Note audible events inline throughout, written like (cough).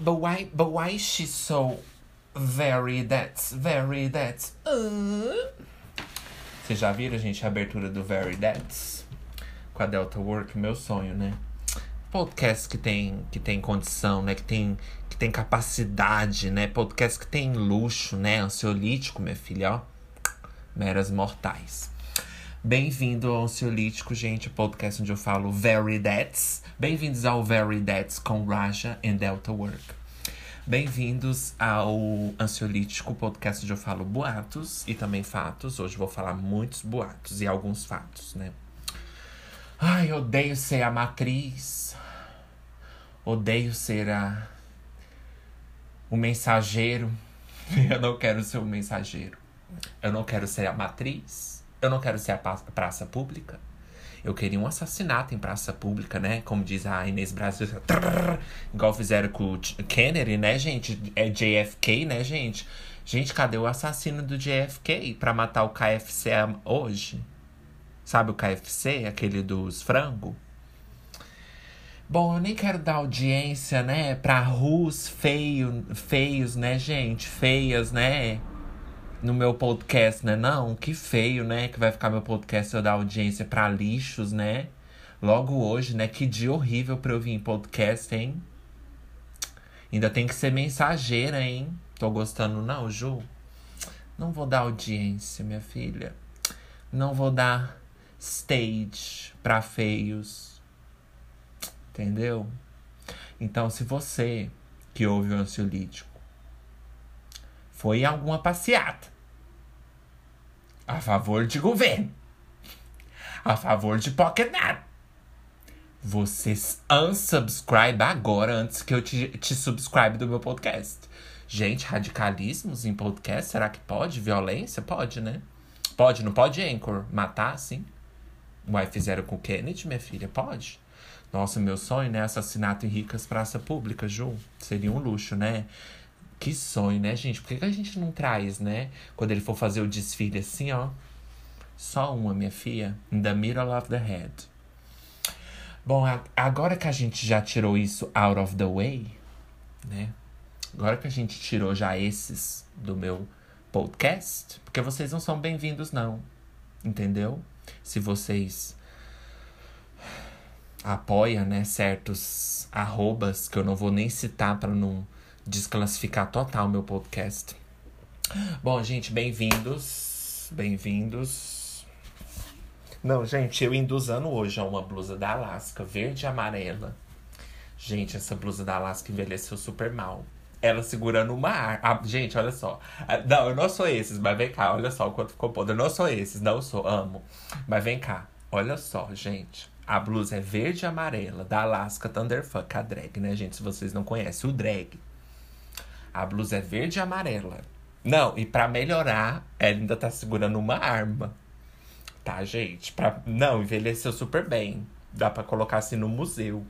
but why, but why she's so very that's, very that's. Uh... Vocês já viram, gente, a abertura do Very That's? Com a Delta Work, meu sonho, né? Podcast que tem, que tem condição, né? Que tem, que tem capacidade, né? Podcast que tem luxo, né? Ansiolítico, minha filha, ó. Meras mortais. Bem-vindo ao Ansiolítico, gente, podcast onde eu falo Very That's. Bem-vindos ao Very That's com Raja and Delta Work. Bem-vindos ao Ansiolítico, podcast onde eu falo boatos e também fatos. Hoje vou falar muitos boatos e alguns fatos, né? Ai, odeio ser a matriz. Odeio ser a... o mensageiro. (laughs) Eu não quero ser o mensageiro. Eu não quero ser a matriz. Eu não quero ser a praça pública. Eu queria um assassinato em praça pública, né? Como diz a Inês Brasil. Trrr, igual fizeram com o Kennedy, né, gente? É JFK, né, gente? Gente, cadê o assassino do JFK pra matar o KFC hoje? Sabe o KFC? Aquele dos frangos? Bom, eu nem quero dar audiência, né? Pra rus feio, feios, né, gente? Feias, né? No meu podcast, né? Não, que feio, né? Que vai ficar meu podcast eu dar audiência para lixos, né? Logo hoje, né? Que dia horrível pra eu vir em podcast, hein? Ainda tem que ser mensageira, hein? Tô gostando, não, Ju? Não vou dar audiência, minha filha. Não vou dar stage pra feios. Entendeu? Então, se você que ouve o ansiolítico foi alguma passeata a favor de governo, a favor de nada. Vocês unsubscribe agora antes que eu te, te subscribe do meu podcast. Gente, radicalismos em podcast, será que pode? Violência? Pode, né? Pode, não pode, Anchor? Matar, sim? Uai, fizeram com o Kennedy, minha filha? Pode. Nossa, meu sonho, né? Assassinato em ricas praça pública, Ju. Seria um luxo, né? Que sonho, né, gente? Por que, a gente não traz, né? Quando ele for fazer o desfile assim, ó. Só uma, minha filha. In the middle of the head. Bom, agora que a gente já tirou isso out of the way, né? Agora que a gente tirou já esses do meu podcast, porque vocês não são bem-vindos, não. Entendeu? Se vocês apoiam, né, certos arrobas que eu não vou nem citar para não desclassificar total meu podcast. Bom, gente, bem-vindos. Bem-vindos. Não, gente, eu indo usando hoje uma blusa da Alaska, verde e amarela. Gente, essa blusa da Alaska envelheceu super mal. Ela segurando uma ar. Ah, gente, olha só. Ah, não, eu não sou esses, mas vem cá, olha só o quanto ficou podre. Eu não sou esses, não sou, amo. Mas vem cá, olha só, gente. A blusa é verde e amarela, da Alaska Thunderfuck, a drag, né, gente? Se vocês não conhecem, o drag. A blusa é verde e amarela. Não, e para melhorar, ela ainda tá segurando uma arma. Tá, gente? Pra... Não, envelheceu super bem. Dá para colocar assim no museu.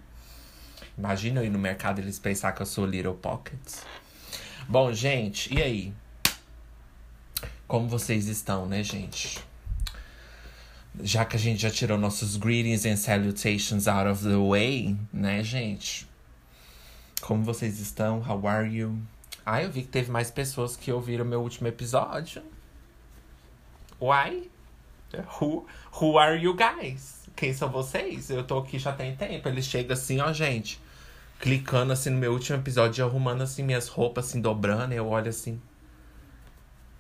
Imagina eu ir no mercado e eles pensar que eu sou Little Pockets. Bom, gente, e aí? Como vocês estão, né, gente? Já que a gente já tirou nossos greetings and salutations out of the way, né, gente? Como vocês estão? How are you? Ah, eu vi que teve mais pessoas que ouviram meu último episódio. Why? Who, who are you guys? Quem são vocês? Eu tô aqui já tem tempo. Ele chega assim, ó, gente. Clicando assim no meu último episódio, arrumando assim minhas roupas, assim, dobrando. Eu olho assim.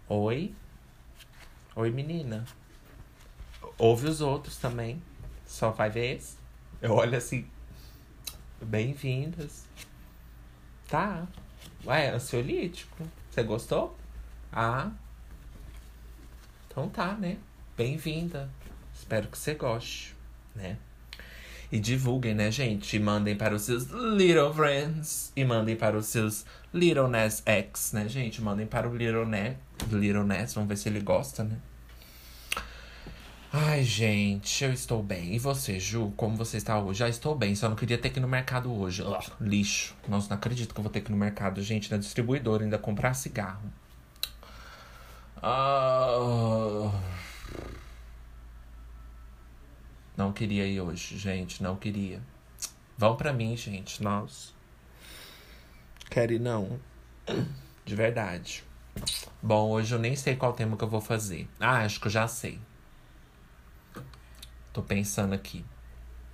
Oi? Oi, menina. Ouve os outros também. Só vai ver esse. Eu olho assim. Bem-vindas. Tá. Ué, ansiolítico. Você gostou? Ah. Então tá, né? Bem-vinda. Espero que você goste, né? E divulguem, né, gente? E mandem para os seus little friends. E mandem para os seus little Ness X, né, gente? Mandem para o little Ness. Little Ness, vamos ver se ele gosta, né? Ai, gente, eu estou bem. E você, Ju, como você está hoje? Já estou bem, só não queria ter que ir no mercado hoje. Ugh, lixo. Nossa, não acredito que eu vou ter que ir no mercado, gente, na distribuidora, ainda comprar cigarro. Uh... Não queria ir hoje, gente, não queria. Vão pra mim, gente, nossa. Quer ir não? De verdade. Bom, hoje eu nem sei qual tema que eu vou fazer. Ah, acho que eu já sei. Tô pensando aqui.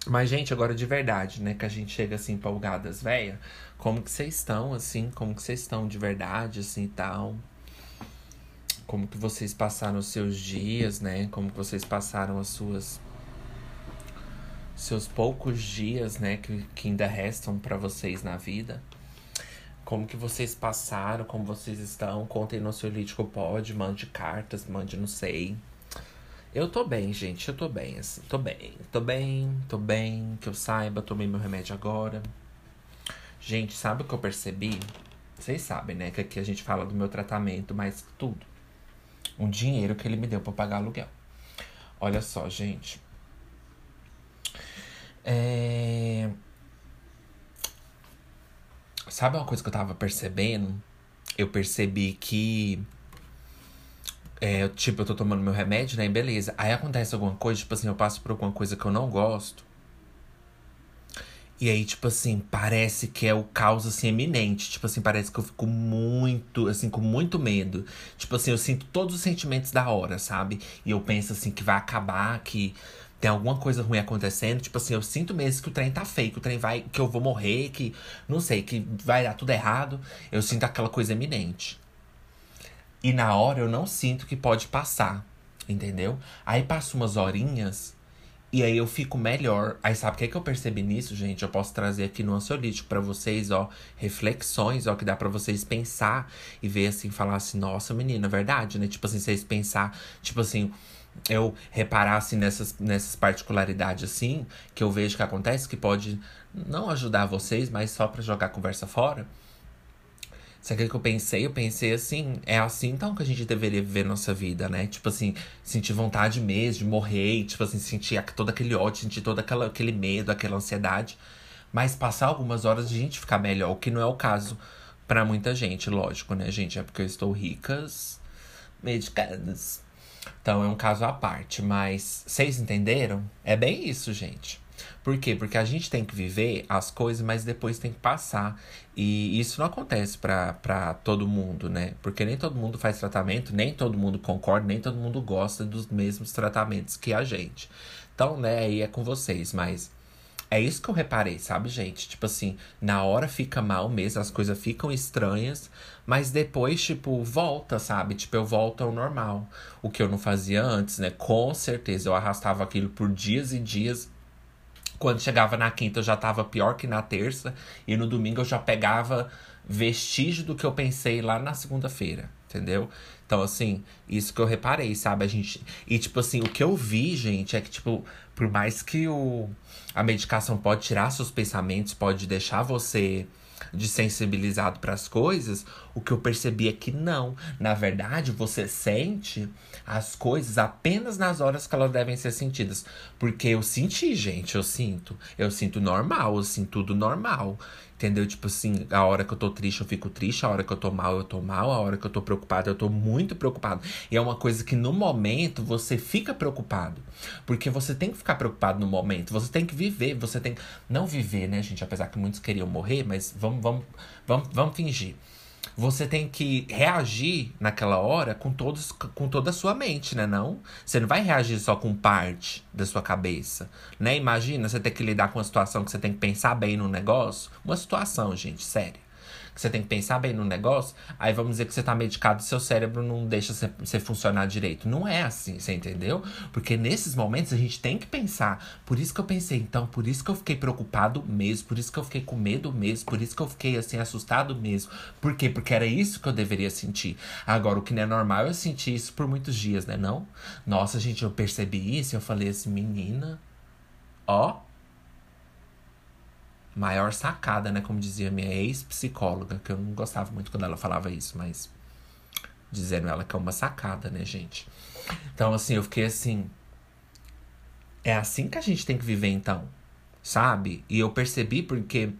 Mas, gente, agora de verdade, né? Que a gente chega assim, empolgadas, véia. Como que vocês estão, assim? Como que vocês estão de verdade, assim e tal? Como que vocês passaram os seus dias, né? Como que vocês passaram as suas. Seus poucos dias, né? Que, que ainda restam para vocês na vida. Como que vocês passaram, como vocês estão. Contem no seu Lítico Pode, mande cartas, mande não sei. Eu tô bem, gente. Eu tô bem, assim. Tô bem. Tô bem, tô bem. Que eu saiba, tomei meu remédio agora. Gente, sabe o que eu percebi? Vocês sabem, né? Que aqui a gente fala do meu tratamento, mas tudo. Um dinheiro que ele me deu pra pagar aluguel. Olha só, gente. É... Sabe uma coisa que eu tava percebendo? Eu percebi que é, tipo, eu tô tomando meu remédio, né? Beleza. Aí acontece alguma coisa, tipo assim, eu passo por alguma coisa que eu não gosto. E aí, tipo assim, parece que é o caos, assim, eminente. Tipo assim, parece que eu fico muito, assim, com muito medo. Tipo assim, eu sinto todos os sentimentos da hora, sabe? E eu penso, assim, que vai acabar, que tem alguma coisa ruim acontecendo. Tipo assim, eu sinto mesmo que o trem tá feio, que o trem vai, que eu vou morrer, que, não sei, que vai dar tudo errado. Eu sinto aquela coisa eminente. E na hora eu não sinto que pode passar, entendeu? Aí passa umas horinhas e aí eu fico melhor. Aí sabe o que, é que eu percebi nisso, gente? Eu posso trazer aqui no ansiolítico para vocês, ó, reflexões, ó, que dá para vocês pensar e ver assim, falar assim, nossa, menina, é verdade, né? Tipo assim, vocês pensar, tipo assim, eu reparar assim nessas, nessas particularidades assim, que eu vejo que acontece, que pode não ajudar vocês, mas só para jogar a conversa fora. Sabe o que eu pensei? Eu pensei assim, é assim então que a gente deveria viver nossa vida, né? Tipo assim, sentir vontade mesmo de morrer, tipo assim, sentir todo aquele ódio, sentir todo aquela, aquele medo, aquela ansiedade. Mas passar algumas horas a gente ficar melhor, o que não é o caso para muita gente, lógico, né, gente? É porque eu estou ricas, medicadas. Então é um caso à parte, mas vocês entenderam? É bem isso, gente. Por quê? Porque a gente tem que viver as coisas, mas depois tem que passar. E isso não acontece para todo mundo, né? Porque nem todo mundo faz tratamento, nem todo mundo concorda, nem todo mundo gosta dos mesmos tratamentos que a gente. Então, né, aí é com vocês, mas é isso que eu reparei, sabe, gente? Tipo assim, na hora fica mal mesmo, as coisas ficam estranhas, mas depois, tipo, volta, sabe? Tipo, eu volto ao normal. O que eu não fazia antes, né? Com certeza, eu arrastava aquilo por dias e dias quando chegava na quinta eu já tava pior que na terça. E no domingo eu já pegava vestígio do que eu pensei lá na segunda-feira. Entendeu? Então, assim, isso que eu reparei, sabe? A gente. E, tipo assim, o que eu vi, gente, é que, tipo, por mais que o, a medicação pode tirar seus pensamentos, pode deixar você desensibilizado para as coisas, o que eu percebi é que não. Na verdade, você sente as coisas apenas nas horas que elas devem ser sentidas. Porque eu senti, gente, eu sinto. Eu sinto normal, eu sinto tudo normal. Entendeu? Tipo assim, a hora que eu tô triste, eu fico triste, a hora que eu tô mal, eu tô mal, a hora que eu tô preocupado, eu tô muito preocupado. E é uma coisa que no momento você fica preocupado. Porque você tem que ficar preocupado no momento, você tem que viver, você tem. Não viver, né, gente? Apesar que muitos queriam morrer, mas vamos, vamos, vamos, vamos fingir você tem que reagir naquela hora com, todos, com toda a sua mente, né? Não? Você não vai reagir só com parte da sua cabeça, né? Imagina você ter que lidar com uma situação que você tem que pensar bem no negócio. Uma situação, gente, séria que você tem que pensar bem no negócio, aí vamos dizer que você tá medicado seu cérebro não deixa você, funcionar direito. Não é assim, você entendeu? Porque nesses momentos a gente tem que pensar. Por isso que eu pensei, então, por isso que eu fiquei preocupado mesmo, por isso que eu fiquei com medo mesmo, por isso que eu fiquei assim, assustado mesmo. Por quê? Porque era isso que eu deveria sentir. Agora, o que não é normal eu sentir isso por muitos dias, né? Não? Nossa, gente, eu percebi isso eu falei assim, menina, ó, maior sacada, né? Como dizia minha ex-psicóloga, que eu não gostava muito quando ela falava isso, mas dizendo ela que é uma sacada, né, gente? Então, assim, eu fiquei assim. É assim que a gente tem que viver, então, sabe? E eu percebi porque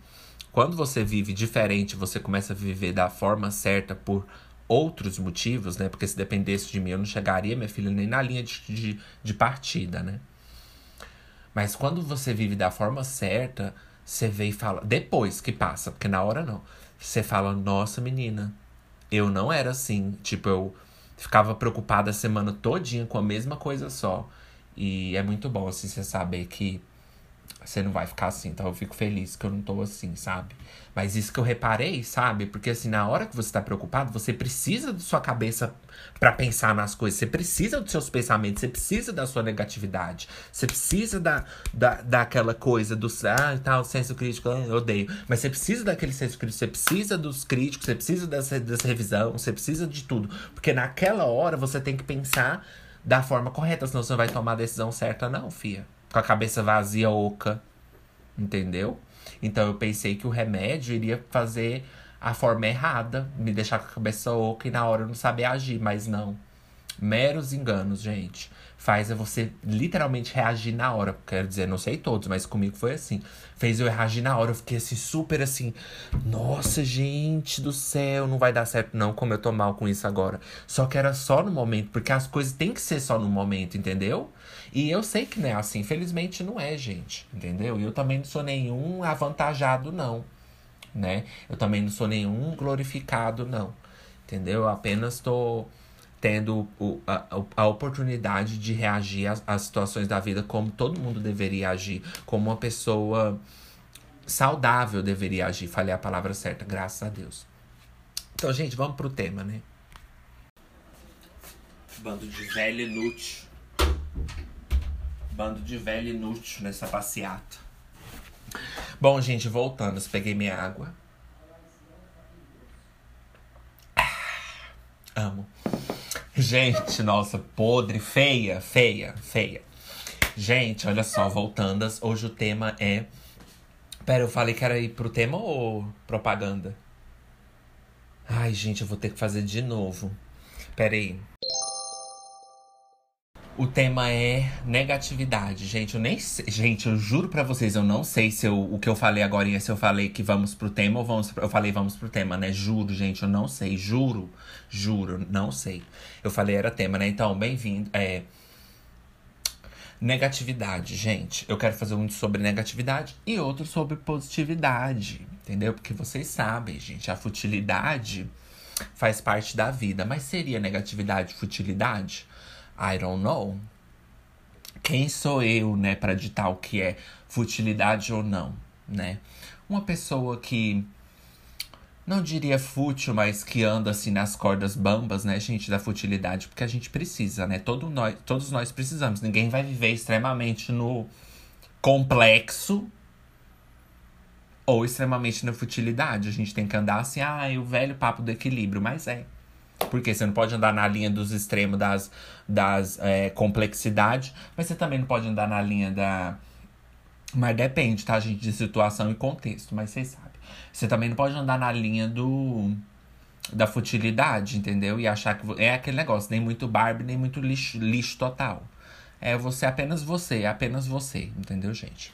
quando você vive diferente, você começa a viver da forma certa por outros motivos, né? Porque se dependesse de mim, eu não chegaria, minha filha, nem na linha de, de, de partida, né? Mas quando você vive da forma certa, você vê e fala. Depois que passa, porque na hora não. você fala, nossa menina, eu não era assim. Tipo, eu ficava preocupada a semana todinha com a mesma coisa só. E é muito bom, assim, você saber que você não vai ficar assim, então eu fico feliz que eu não tô assim, sabe? Mas isso que eu reparei, sabe? Porque assim, na hora que você tá preocupado, você precisa da sua cabeça para pensar nas coisas, você precisa dos seus pensamentos, você precisa da sua negatividade, você precisa da, da, daquela coisa do ah, tal, senso crítico, ah, eu odeio. Mas você precisa daquele senso crítico, você precisa dos críticos, você precisa dessa, dessa revisão, você precisa de tudo. Porque naquela hora você tem que pensar da forma correta, senão você não vai tomar a decisão certa, não, fia com a cabeça vazia, oca. Entendeu? Então eu pensei que o remédio iria fazer a forma errada, me deixar com a cabeça oca e na hora eu não saber agir, mas não. Meros enganos, gente. Faz é você literalmente reagir na hora. Quero dizer, não sei todos, mas comigo foi assim. Fez eu reagir na hora. Eu fiquei assim, super assim. Nossa, gente do céu, não vai dar certo, não, como eu tô mal com isso agora. Só que era só no momento, porque as coisas têm que ser só no momento, entendeu? E eu sei que não é assim. Felizmente não é, gente. Entendeu? E eu também não sou nenhum avantajado, não. Né? Eu também não sou nenhum glorificado, não. Entendeu? Eu apenas tô tendo o, a, a oportunidade de reagir às, às situações da vida como todo mundo deveria agir. Como uma pessoa saudável deveria agir. Falei a palavra certa, graças a Deus. Então, gente, vamos pro tema, né? Bando de velho inútil. Bando de velho inútil nessa passeata. Bom, gente, voltando, eu peguei minha água. Ah, amo. Gente, nossa, podre, feia, feia, feia. Gente, olha só, voltando, hoje o tema é. Pera, eu falei que era ir pro tema ou propaganda? Ai, gente, eu vou ter que fazer de novo. Pera aí. O tema é negatividade. Gente, eu nem sei. Gente, eu juro para vocês, eu não sei se eu, o que eu falei agora se eu falei que vamos pro tema ou vamos. Eu falei vamos pro tema, né? Juro, gente, eu não sei. Juro, juro, não sei. Eu falei era tema, né? Então, bem-vindo. É. Negatividade, gente. Eu quero fazer um sobre negatividade e outro sobre positividade. Entendeu? Porque vocês sabem, gente, a futilidade faz parte da vida. Mas seria negatividade futilidade? I don't know. Quem sou eu, né, para ditar o que é futilidade ou não, né? Uma pessoa que não diria fútil, mas que anda assim nas cordas bambas, né, gente, da futilidade, porque a gente precisa, né? Todo nós, todos nós precisamos. Ninguém vai viver extremamente no complexo ou extremamente na futilidade. A gente tem que andar assim, ah, o velho papo do equilíbrio, mas é. Porque você não pode andar na linha dos extremos das, das é, complexidades, mas você também não pode andar na linha da. Mas depende, tá, gente, de situação e contexto, mas vocês sabem. Você também não pode andar na linha do. da futilidade, entendeu? E achar que. É aquele negócio, nem muito Barbie, nem muito lixo, lixo total. É você apenas você, é apenas você, entendeu, gente?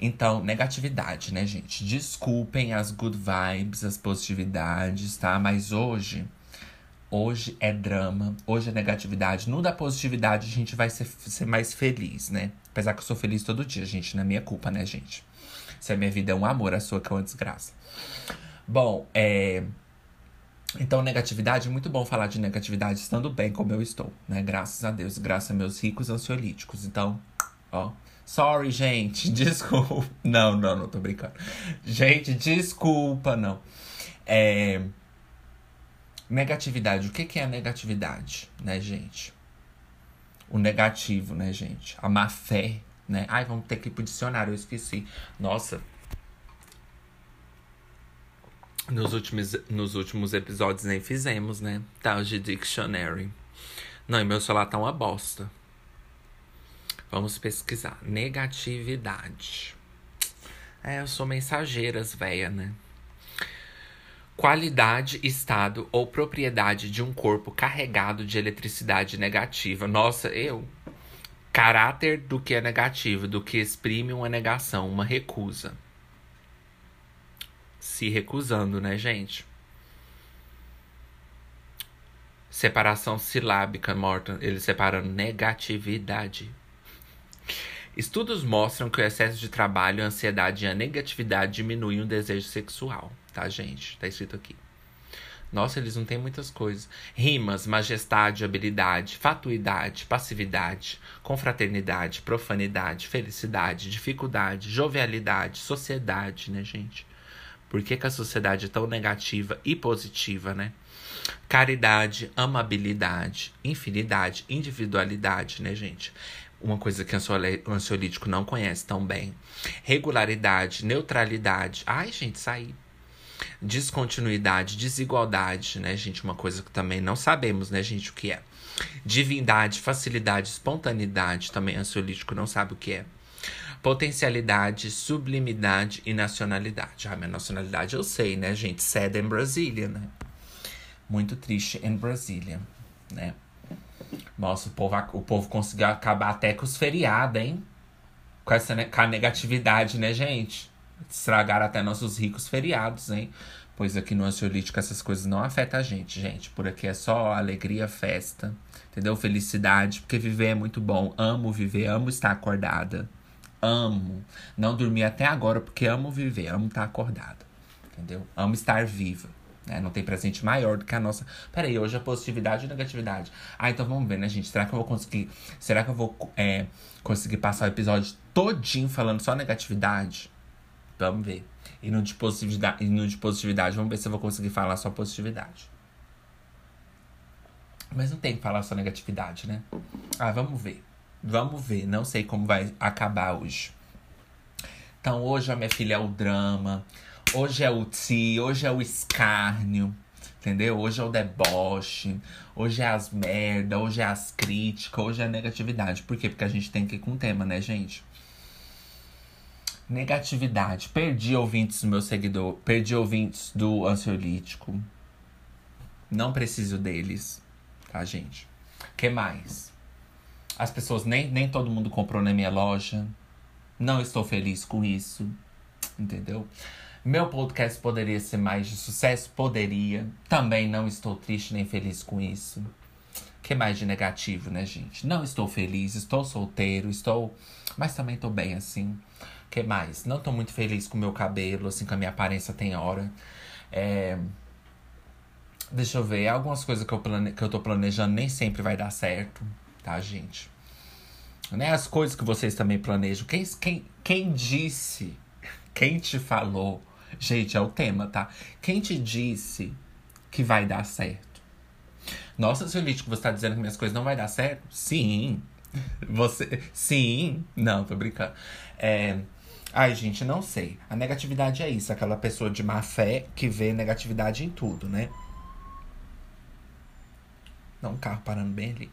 Então, negatividade, né, gente? Desculpem as good vibes, as positividades, tá? Mas hoje Hoje é drama, hoje é negatividade. No da positividade, a gente vai ser, ser mais feliz, né? Apesar que eu sou feliz todo dia, gente. Não é minha culpa, né, gente? Se a minha vida é um amor, a sua que é uma desgraça. Bom, é. Então, negatividade, muito bom falar de negatividade estando bem como eu estou, né? Graças a Deus, graças a meus ricos ansiolíticos. Então, ó. Sorry, gente, (laughs) desculpa. Não, não, não tô brincando. Gente, desculpa, não. É. Negatividade. O que, que é a negatividade, né, gente? O negativo, né, gente? A má fé, né? Ai, vamos ter que ir pro dicionário, eu esqueci. Nossa. Nos últimos, nos últimos episódios nem fizemos, né? Tal de dictionary. Não, e meu celular tá uma bosta. Vamos pesquisar. Negatividade. É, eu sou mensageiras, véia, né? Qualidade, estado ou propriedade de um corpo carregado de eletricidade negativa. Nossa, eu. Caráter do que é negativo, do que exprime uma negação, uma recusa. Se recusando, né, gente? Separação silábica, Morton. Ele separando negatividade. Estudos mostram que o excesso de trabalho, a ansiedade e a negatividade diminuem o desejo sexual. tá, gente? Tá escrito aqui. Nossa, eles não têm muitas coisas. Rimas, majestade, habilidade, fatuidade, passividade, confraternidade, profanidade, felicidade, dificuldade, jovialidade, sociedade, né, gente? Por que, que a sociedade é tão negativa e positiva, né? Caridade, amabilidade, infinidade, individualidade, né, gente? Uma coisa que o ansiolítico não conhece tão bem. Regularidade, neutralidade. Ai, gente, saí descontinuidade, desigualdade, né, gente? Uma coisa que também não sabemos, né, gente, o que é. Divindade, facilidade, espontaneidade, também ansiolítico não sabe o que é. Potencialidade, sublimidade e nacionalidade. Ah, minha nacionalidade eu sei, né, gente? Sad in Brasília, né? Muito triste em Brasília, né? Nossa, o povo, o povo conseguiu acabar até com os feriados, hein? Com, essa, com a negatividade, né, gente? estragaram até nossos ricos feriados, hein? Pois aqui no ansiolítico essas coisas não afetam a gente, gente. Por aqui é só alegria, festa, entendeu? Felicidade, porque viver é muito bom. Amo viver, amo estar acordada. Amo. Não dormir até agora porque amo viver, amo estar acordada. Entendeu? Amo estar viva. Né? Não tem presente maior do que a nossa. Peraí, hoje é positividade ou negatividade? Ah, então vamos ver, né, gente? Será que eu vou conseguir. Será que eu vou é, conseguir passar o episódio todinho falando só negatividade? Vamos ver. E no de positividade, e no de positividade, vamos ver se eu vou conseguir falar só positividade. Mas não tem que falar só negatividade, né? Ah, vamos ver. Vamos ver. Não sei como vai acabar hoje. Então, hoje a minha filha é o drama. Hoje é o ti. Hoje é o escárnio. Entendeu? Hoje é o deboche. Hoje é as merda. Hoje é as críticas. Hoje é a negatividade. Por quê? Porque a gente tem que ir com o tema, né, gente? Negatividade. Perdi ouvintes do meu seguidor. Perdi ouvintes do ansiolítico. Não preciso deles. Tá, gente? que mais? As pessoas, nem, nem todo mundo comprou na minha loja. Não estou feliz com isso. Entendeu? Meu podcast poderia ser mais de sucesso? Poderia. Também não estou triste nem feliz com isso. que mais de negativo, né, gente? Não estou feliz, estou solteiro, estou. Mas também estou bem assim que mais? Não tô muito feliz com o meu cabelo, assim, com a minha aparência tem hora. É... Deixa eu ver, algumas coisas que eu, plane... que eu tô planejando nem sempre vai dar certo, tá, gente? Né? As coisas que vocês também planejam. Quem, quem, quem disse? Quem te falou? Gente, é o tema, tá? Quem te disse que vai dar certo? Nossa, seu Lítico, você tá dizendo que minhas coisas não vai dar certo? Sim. Você. Sim. Não, tô brincando. É. Ai, gente, não sei. A negatividade é isso, aquela pessoa de má fé que vê negatividade em tudo, né? Não, um carro parando bem ali.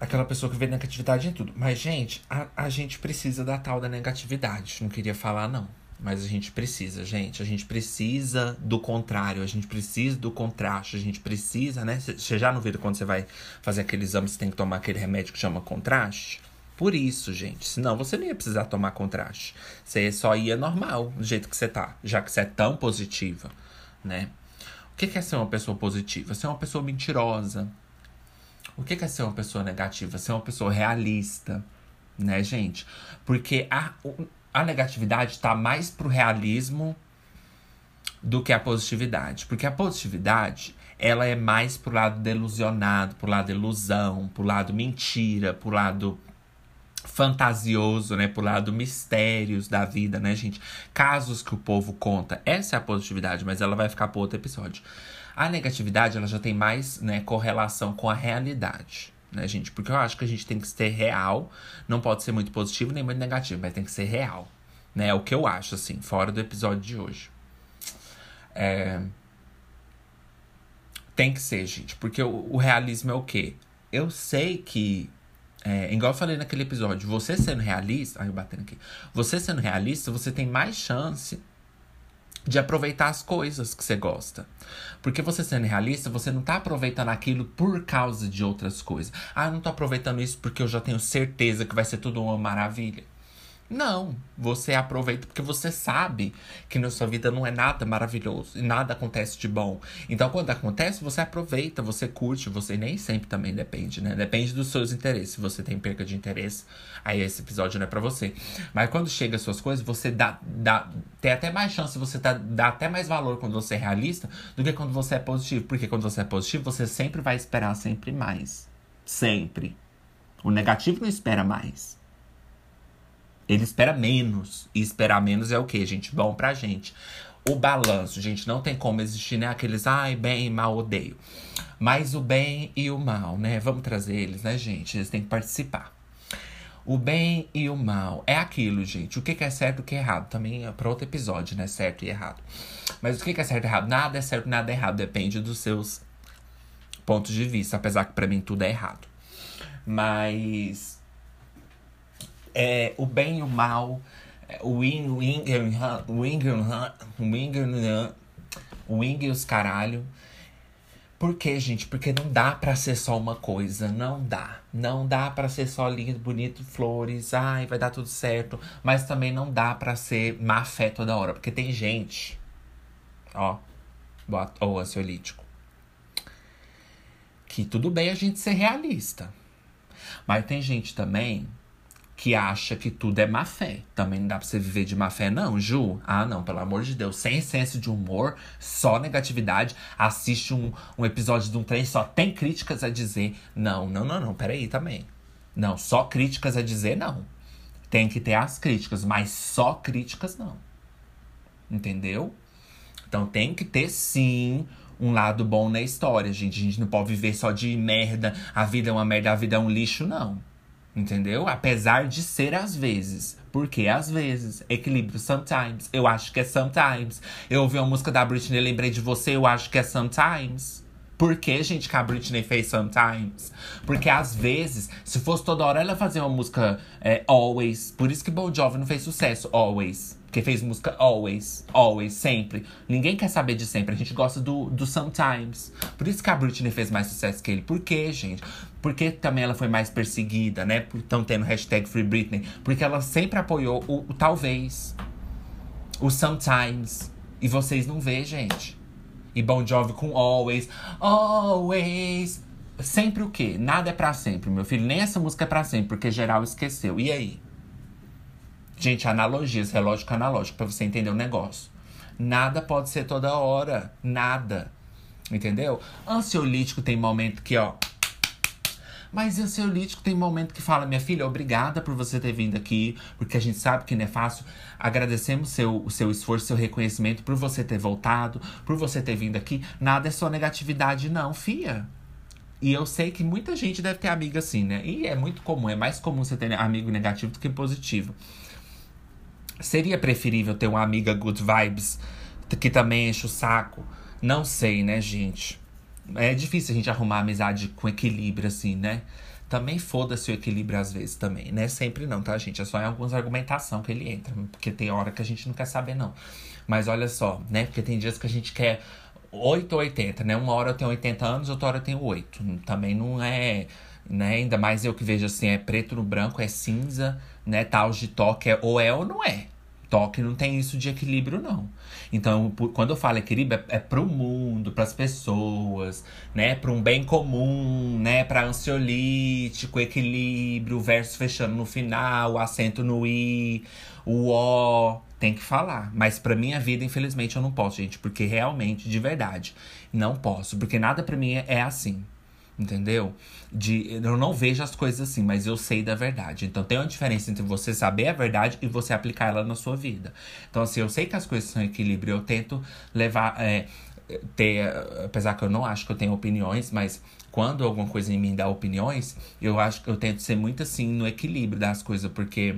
Aquela pessoa que vê negatividade em tudo. Mas, gente, a, a gente precisa da tal da negatividade. Não queria falar, não. Mas a gente precisa, gente. A gente precisa do contrário. A gente precisa do contraste. A gente precisa, né? Você já não viu quando você vai fazer aquele exame, você tem que tomar aquele remédio que chama contraste? Por isso, gente. Senão você não ia precisar tomar contraste. Você só ia normal, do jeito que você tá. Já que você é tão positiva, né? O que é ser uma pessoa positiva? Ser uma pessoa mentirosa. O que é ser uma pessoa negativa? Ser uma pessoa realista, né, gente? Porque a, a negatividade está mais pro realismo do que a positividade. Porque a positividade, ela é mais pro lado delusionado, pro lado ilusão, pro lado mentira, pro lado fantasioso, né? Pro lado mistérios da vida, né, gente? Casos que o povo conta. Essa é a positividade, mas ela vai ficar para outro episódio. A negatividade, ela já tem mais, né, correlação com a realidade, né, gente? Porque eu acho que a gente tem que ser real. Não pode ser muito positivo nem muito negativo, mas tem que ser real. Né? É o que eu acho, assim, fora do episódio de hoje. É... Tem que ser, gente. Porque o, o realismo é o quê? Eu sei que é, igual eu falei naquele episódio, você sendo realista. Ai, eu batendo aqui. Você sendo realista, você tem mais chance de aproveitar as coisas que você gosta. Porque você sendo realista, você não tá aproveitando aquilo por causa de outras coisas. Ah, eu não tô aproveitando isso porque eu já tenho certeza que vai ser tudo uma maravilha. Não, você aproveita porque você sabe que na sua vida não é nada maravilhoso e nada acontece de bom. Então, quando acontece, você aproveita, você curte, você nem sempre também depende, né? Depende dos seus interesses. Se você tem perca de interesse, aí esse episódio não é pra você. Mas quando chega as suas coisas, você dá, dá tem até mais chance, você tá, dá até mais valor quando você é realista do que quando você é positivo. Porque quando você é positivo, você sempre vai esperar sempre mais. Sempre. O negativo não espera mais. Ele espera menos. E esperar menos é o que, gente? Bom pra gente. O balanço, gente, não tem como existir, né? Aqueles, ai, bem, mal, odeio. Mas o bem e o mal, né? Vamos trazer eles, né, gente? Eles têm que participar. O bem e o mal é aquilo, gente. O que é certo e o que é errado. Também é para outro episódio, né? Certo e errado. Mas o que é certo e errado? Nada é certo, nada é errado. Depende dos seus pontos de vista. Apesar que para mim tudo é errado. Mas é, o bem e o mal, o wing, wing, wing, wing, wing e os caralho. Por quê, gente? Porque não dá para ser só uma coisa, não dá. Não dá para ser só lindo, bonito, flores, ai, vai dar tudo certo. Mas também não dá para ser má fé toda hora, porque tem gente, ó, ou ansiolítico, que tudo bem a gente ser realista. Mas tem gente também que acha que tudo é má fé. Também não dá pra você viver de má fé, não, Ju. Ah, não, pelo amor de Deus. Sem senso de humor, só negatividade. Assiste um, um episódio de um trem, só tem críticas a dizer. Não, não, não, não, peraí também. Não, só críticas a dizer, não. Tem que ter as críticas, mas só críticas, não. Entendeu? Então tem que ter sim um lado bom na história, gente. A gente não pode viver só de merda. A vida é uma merda, a vida é um lixo, não. Entendeu? Apesar de ser às vezes. Porque às vezes, equilíbrio sometimes. Eu acho que é sometimes. Eu ouvi uma música da Britney, lembrei de você, eu acho que é sometimes. Por que, gente, que a Britney fez sometimes? Porque às vezes, se fosse toda hora ela fazer uma música é, always. Por isso que Bon Jovi não fez sucesso, always. Porque fez música always, always, sempre. Ninguém quer saber de sempre, a gente gosta do, do sometimes. Por isso que a Britney fez mais sucesso que ele. Por quê, gente? Porque também ela foi mais perseguida, né? Por estão tendo hashtag Free Britney. Porque ela sempre apoiou o, o talvez. O sometimes. E vocês não vê, gente. E Bon Jovi com always. Always. Sempre o quê? Nada é para sempre, meu filho. Nem essa música é pra sempre, porque geral esqueceu. E aí? Gente, analogias, relógio analógico, para você entender o negócio. Nada pode ser toda hora. Nada. Entendeu? Ansiolítico tem momento que, ó. Mas ansiolítico tem momento que fala, minha filha, obrigada por você ter vindo aqui, porque a gente sabe que não é fácil. Agradecemos seu, o seu esforço, seu reconhecimento por você ter voltado, por você ter vindo aqui. Nada é só negatividade, não, fia. E eu sei que muita gente deve ter amiga assim, né? E é muito comum, é mais comum você ter amigo negativo do que positivo. Seria preferível ter uma amiga good vibes que também enche o saco? Não sei, né, gente? É difícil a gente arrumar amizade com equilíbrio, assim, né? Também foda-se o equilíbrio às vezes também, né? Sempre não, tá, gente? É só em algumas argumentação que ele entra. Porque tem hora que a gente não quer saber, não. Mas olha só, né? Porque tem dias que a gente quer 8 ou 80, né? Uma hora eu tenho 80 anos, outra hora eu tenho 8. Também não é, né? Ainda mais eu que vejo assim, é preto no branco, é cinza, né? Tal de toque, é ou é ou não é. Toque não tem isso de equilíbrio, não. Então, quando eu falo equilíbrio, é, é pro mundo, pras pessoas, né? Pra um bem comum, né? Pra ansiolítico, equilíbrio, verso fechando no final, acento no i, o o. Tem que falar. Mas pra minha vida, infelizmente, eu não posso, gente. Porque realmente, de verdade, não posso. Porque nada pra mim é assim. Entendeu? De, eu não vejo as coisas assim, mas eu sei da verdade. Então tem uma diferença entre você saber a verdade e você aplicar ela na sua vida. Então, assim, eu sei que as coisas são equilíbrio, eu tento levar. É, ter, apesar que eu não acho que eu tenho opiniões, mas quando alguma coisa em mim dá opiniões, eu acho que eu tento ser muito assim no equilíbrio das coisas, porque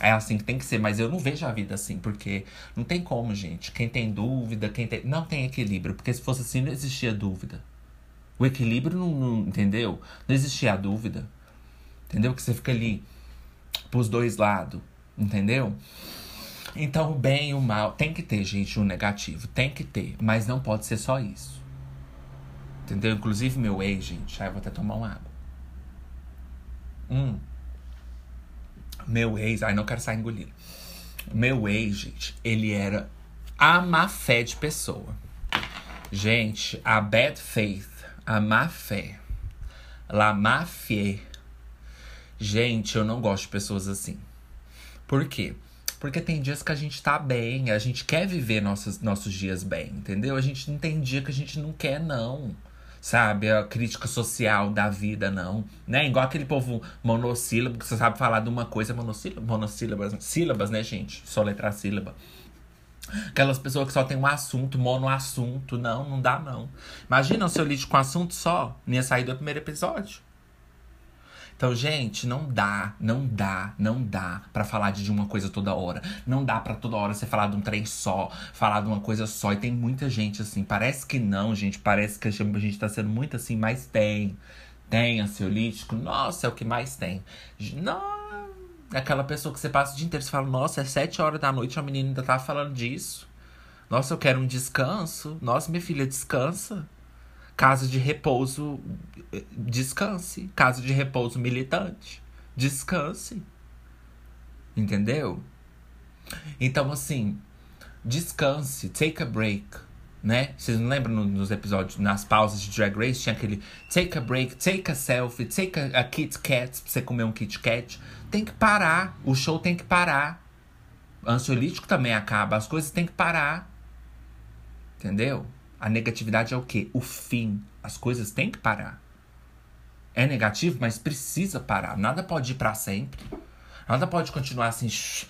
é assim que tem que ser, mas eu não vejo a vida assim, porque não tem como, gente. Quem tem dúvida, quem tem. Não tem equilíbrio, porque se fosse assim, não existia dúvida. O equilíbrio não, não, entendeu? Não existia a dúvida. Entendeu? Que você fica ali pros dois lados. Entendeu? Então, o bem e o mal. Tem que ter, gente, um negativo. Tem que ter. Mas não pode ser só isso. Entendeu? Inclusive, meu ex, gente. Eu vou até tomar uma água. Hum. Meu ex, ai, não quero sair engolindo. Meu ex, gente, ele era a má fé de pessoa. Gente, a bad faith, a má fé, la má fé. Gente, eu não gosto de pessoas assim. Por quê? Porque tem dias que a gente tá bem, a gente quer viver nossos, nossos dias bem, entendeu? A gente não tem dia que a gente não quer, não. Sabe? A crítica social da vida, não. Né? Igual aquele povo monossílabo, que você sabe falar de uma coisa monossílaba, monossílabas, sílabas, né, gente? Só letra sílaba. Aquelas pessoas que só tem um assunto, monoassunto. Não, não dá, não. Imagina se eu lide com assunto só. Não ia sair do primeiro episódio. Então, gente, não dá, não dá, não dá para falar de uma coisa toda hora. Não dá para toda hora você falar de um trem só, falar de uma coisa só. E tem muita gente assim. Parece que não, gente. Parece que a gente tá sendo muito assim, mas tem. Tem ansiolítico. Nossa, é o que mais tem. Não. Aquela pessoa que você passa o dia inteiro e fala, nossa, é sete horas da noite, a menina ainda tá falando disso. Nossa, eu quero um descanso. Nossa, minha filha, descansa. Casa de repouso, descanse. Casa de repouso militante, descanse. Entendeu? Então, assim, descanse, take a break, né? Vocês não lembram nos episódios, nas pausas de Drag Race, tinha aquele take a break, take a selfie, take a, a Kit Kat, pra você comer um Kit Kat. Tem que parar, o show tem que parar. Ansiolítico também acaba, as coisas têm que parar. Entendeu? A negatividade é o quê? O fim. As coisas têm que parar. É negativo, mas precisa parar. Nada pode ir para sempre. Nada pode continuar assim, shh,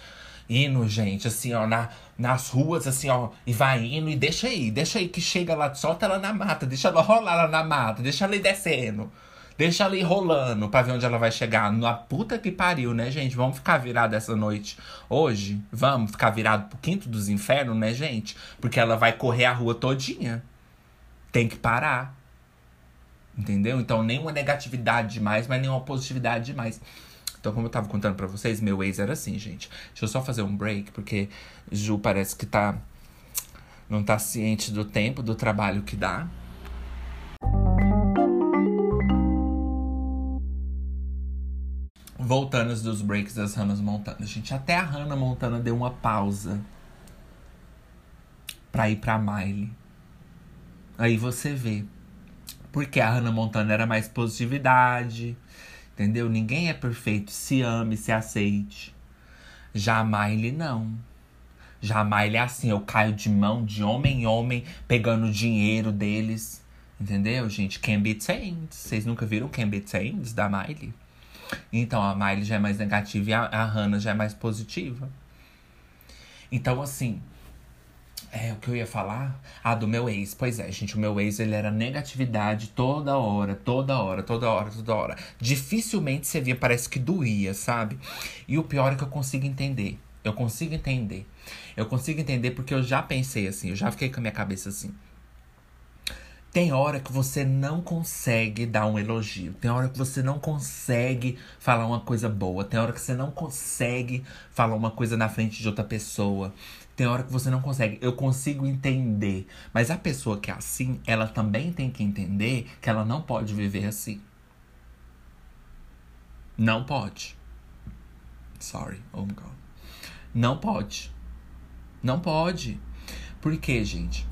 indo, gente, assim, ó, na, nas ruas, assim, ó, e vai indo e deixa aí, deixa aí que chega lá, solta ela na mata, deixa ela rolar lá na mata, deixa ela ir descendo. Deixa ela ir rolando pra ver onde ela vai chegar. Na puta que pariu, né, gente? Vamos ficar virado essa noite hoje? Vamos ficar virado pro quinto dos infernos, né, gente? Porque ela vai correr a rua todinha. Tem que parar. Entendeu? Então, nenhuma negatividade demais, mas nenhuma positividade demais. Então, como eu tava contando pra vocês, meu ex era assim, gente. Deixa eu só fazer um break, porque Ju parece que tá. Não tá ciente do tempo, do trabalho que dá. voltando dos breaks das Hannah Montana. Gente, até a Hannah Montana deu uma pausa pra ir pra Miley. Aí você vê. Porque a Hannah Montana era mais positividade, entendeu? Ninguém é perfeito, se ame, se aceite. Miley não. Miley é assim, eu caio de mão de homem em homem, pegando o dinheiro deles. Entendeu, gente? Can be tamed. Vocês nunca viram Can be tamed da Miley? Então a Miley já é mais negativa e a, a Hannah já é mais positiva. Então, assim, é o que eu ia falar? Ah, do meu ex. Pois é, gente, o meu ex ele era negatividade toda hora, toda hora, toda hora, toda hora. Dificilmente você via, parece que doía, sabe? E o pior é que eu consigo entender. Eu consigo entender. Eu consigo entender porque eu já pensei assim, eu já fiquei com a minha cabeça assim. Tem hora que você não consegue dar um elogio. Tem hora que você não consegue falar uma coisa boa. Tem hora que você não consegue falar uma coisa na frente de outra pessoa. Tem hora que você não consegue. Eu consigo entender. Mas a pessoa que é assim, ela também tem que entender que ela não pode viver assim. Não pode. Sorry, oh God. Não pode. Não pode. Por quê, gente?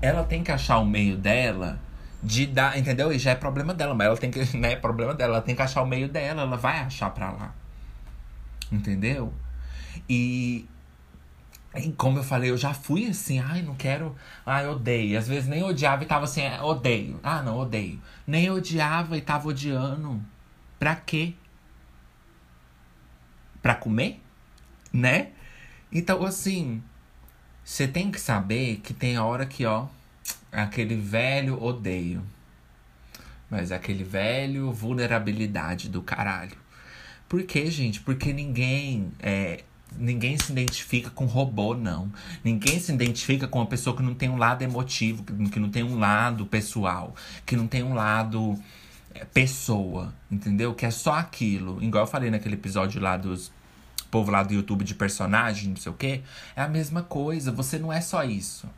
ela tem que achar o meio dela de dar, entendeu? E já é problema dela, mas ela tem que, (laughs) né, é problema dela, ela tem que achar o meio dela, ela vai achar pra lá. Entendeu? E, e como eu falei, eu já fui assim, ai, não quero, ai, odeio. Às vezes nem odiava e tava assim, é, odeio. Ah, não, odeio. Nem odiava e tava odiando. Pra quê? Pra comer? Né? Então, assim, você tem que saber que tem hora que, ó, aquele velho odeio. Mas aquele velho vulnerabilidade do caralho. Por quê, gente? Porque ninguém é, ninguém se identifica com robô, não. Ninguém se identifica com uma pessoa que não tem um lado emotivo, que não tem um lado pessoal, que não tem um lado é, pessoa, entendeu? Que é só aquilo. Igual eu falei naquele episódio lá dos povo lá do YouTube de personagem, não sei o quê. É a mesma coisa. Você não é só isso.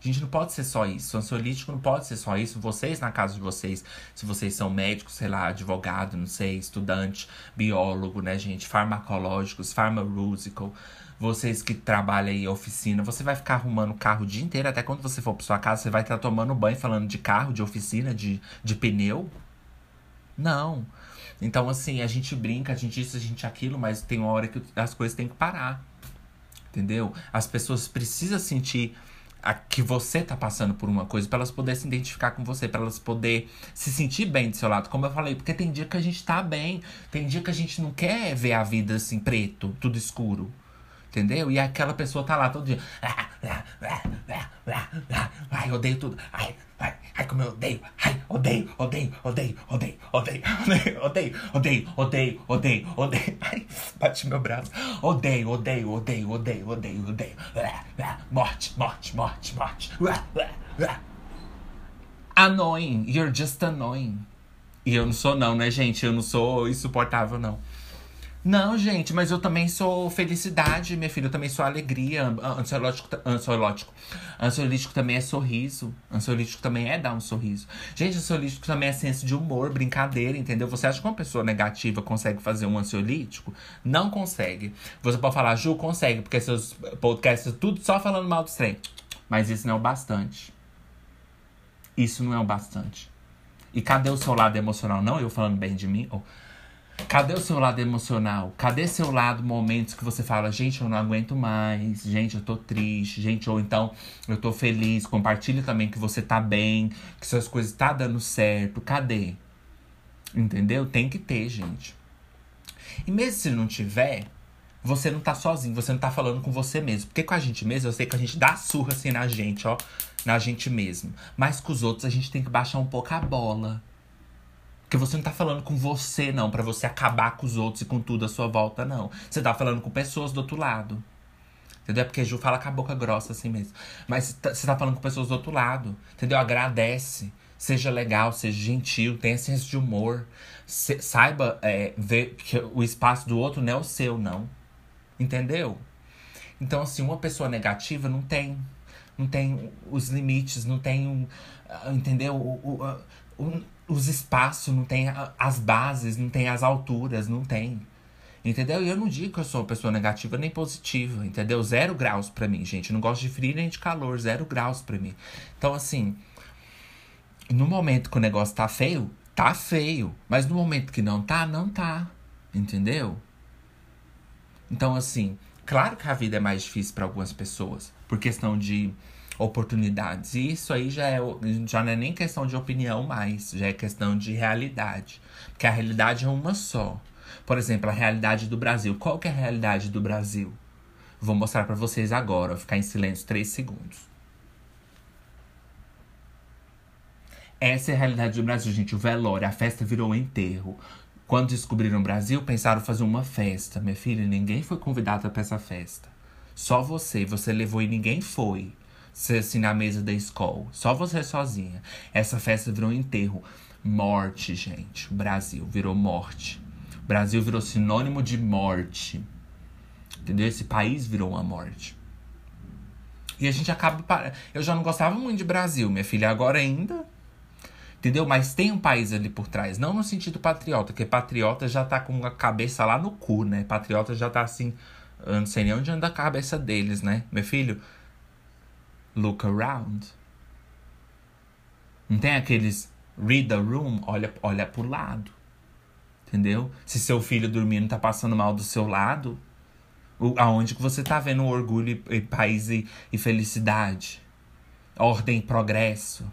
Gente não pode ser só isso. O ansiolítico não pode ser só isso. Vocês, na casa de vocês, se vocês são médicos, sei lá, advogado, não sei, estudante, biólogo, né, gente? Farmacológicos, pharmaceutical. Vocês que trabalham aí oficina, você vai ficar arrumando carro o dia inteiro. Até quando você for pra sua casa, você vai estar tomando banho falando de carro, de oficina, de, de pneu. Não. Então, assim, a gente brinca, a gente isso, a gente aquilo, mas tem uma hora que as coisas têm que parar. Entendeu? As pessoas precisam sentir a, que você tá passando por uma coisa para elas poderem se identificar com você, para elas poderem se sentir bem do seu lado, como eu falei, porque tem dia que a gente tá bem, tem dia que a gente não quer ver a vida assim preto, tudo escuro. Entendeu? E aquela pessoa tá lá todo dia. (laughs) Ai, odeio tudo. Ai, ai, ai, como eu odeio. Ai, odeio, odeio, odeio, odeio, odeio, odeio, odeio, odeio, odeio, odeio. Ai, bate meu braço. Odeio, odeio, odeio, odeio, odeio, odeio. Morte, morte, morte, morte. Annoying. You're just annoying. E eu não sou não, né, gente? Eu não sou insuportável, não. Não, gente, mas eu também sou felicidade, minha filha. Eu também sou alegria. Ansiológico, ansiológico. Ansiolítico também é sorriso. Ansiolítico também é dar um sorriso. Gente, ansiolítico também é senso de humor, brincadeira, entendeu? Você acha que uma pessoa negativa consegue fazer um ansiolítico? Não consegue. Você pode falar, Ju, consegue, porque seus podcasts tudo só falando mal do trem. Mas isso não é o bastante. Isso não é o bastante. E cadê o seu lado emocional? Não eu falando bem de mim? Oh. Cadê o seu lado emocional? Cadê seu lado, momentos que você fala, gente, eu não aguento mais, gente, eu tô triste, gente, ou então eu tô feliz. Compartilhe também que você tá bem, que suas coisas tá dando certo. Cadê? Entendeu? Tem que ter, gente. E mesmo se não tiver, você não tá sozinho, você não tá falando com você mesmo. Porque com a gente mesmo, eu sei que a gente dá surra assim na gente, ó, na gente mesmo. Mas com os outros a gente tem que baixar um pouco a bola. Porque você não tá falando com você, não, para você acabar com os outros e com tudo à sua volta, não. Você tá falando com pessoas do outro lado. Entendeu? É porque Ju fala com a boca grossa assim mesmo. Mas você tá falando com pessoas do outro lado. Entendeu? Agradece. Seja legal, seja gentil, tenha senso de humor. Se, saiba é, ver que o espaço do outro não é o seu, não. Entendeu? Então, assim, uma pessoa negativa não tem. Não tem os limites, não tem um. Entendeu? O, o, o, os espaços, não tem as bases, não tem as alturas, não tem. Entendeu? E eu não digo que eu sou uma pessoa negativa nem positiva, entendeu? Zero graus para mim, gente. não gosto de frio nem de calor, zero graus para mim. Então, assim, no momento que o negócio tá feio, tá feio. Mas no momento que não tá, não tá. Entendeu? Então, assim, claro que a vida é mais difícil para algumas pessoas, por questão de oportunidades. E isso aí já, é, já não é nem questão de opinião mais, já é questão de realidade. Porque a realidade é uma só. Por exemplo, a realidade do Brasil. Qual que é a realidade do Brasil? Vou mostrar para vocês agora. Vou ficar em silêncio três segundos. Essa é a realidade do Brasil, gente. O velório, a festa virou um enterro. Quando descobriram o Brasil, pensaram fazer uma festa. Minha filha, ninguém foi convidada para essa festa. Só você. Você levou e ninguém foi assim na mesa da escola. Só você sozinha. Essa festa virou enterro. Morte, gente. O Brasil virou morte. O Brasil virou sinônimo de morte. Entendeu? Esse país virou uma morte. E a gente acaba. Eu já não gostava muito de Brasil, minha filha. Agora ainda. Entendeu? Mas tem um país ali por trás. Não no sentido patriota, porque patriota já tá com a cabeça lá no cu, né? Patriota já tá assim. Eu não sei nem onde anda a cabeça deles, né? Meu filho, look around. Não tem aqueles read the room, olha, olha pro lado. Entendeu? Se seu filho dormindo tá passando mal do seu lado, o, aonde que você tá vendo orgulho e, e paz e, e felicidade? Ordem e progresso.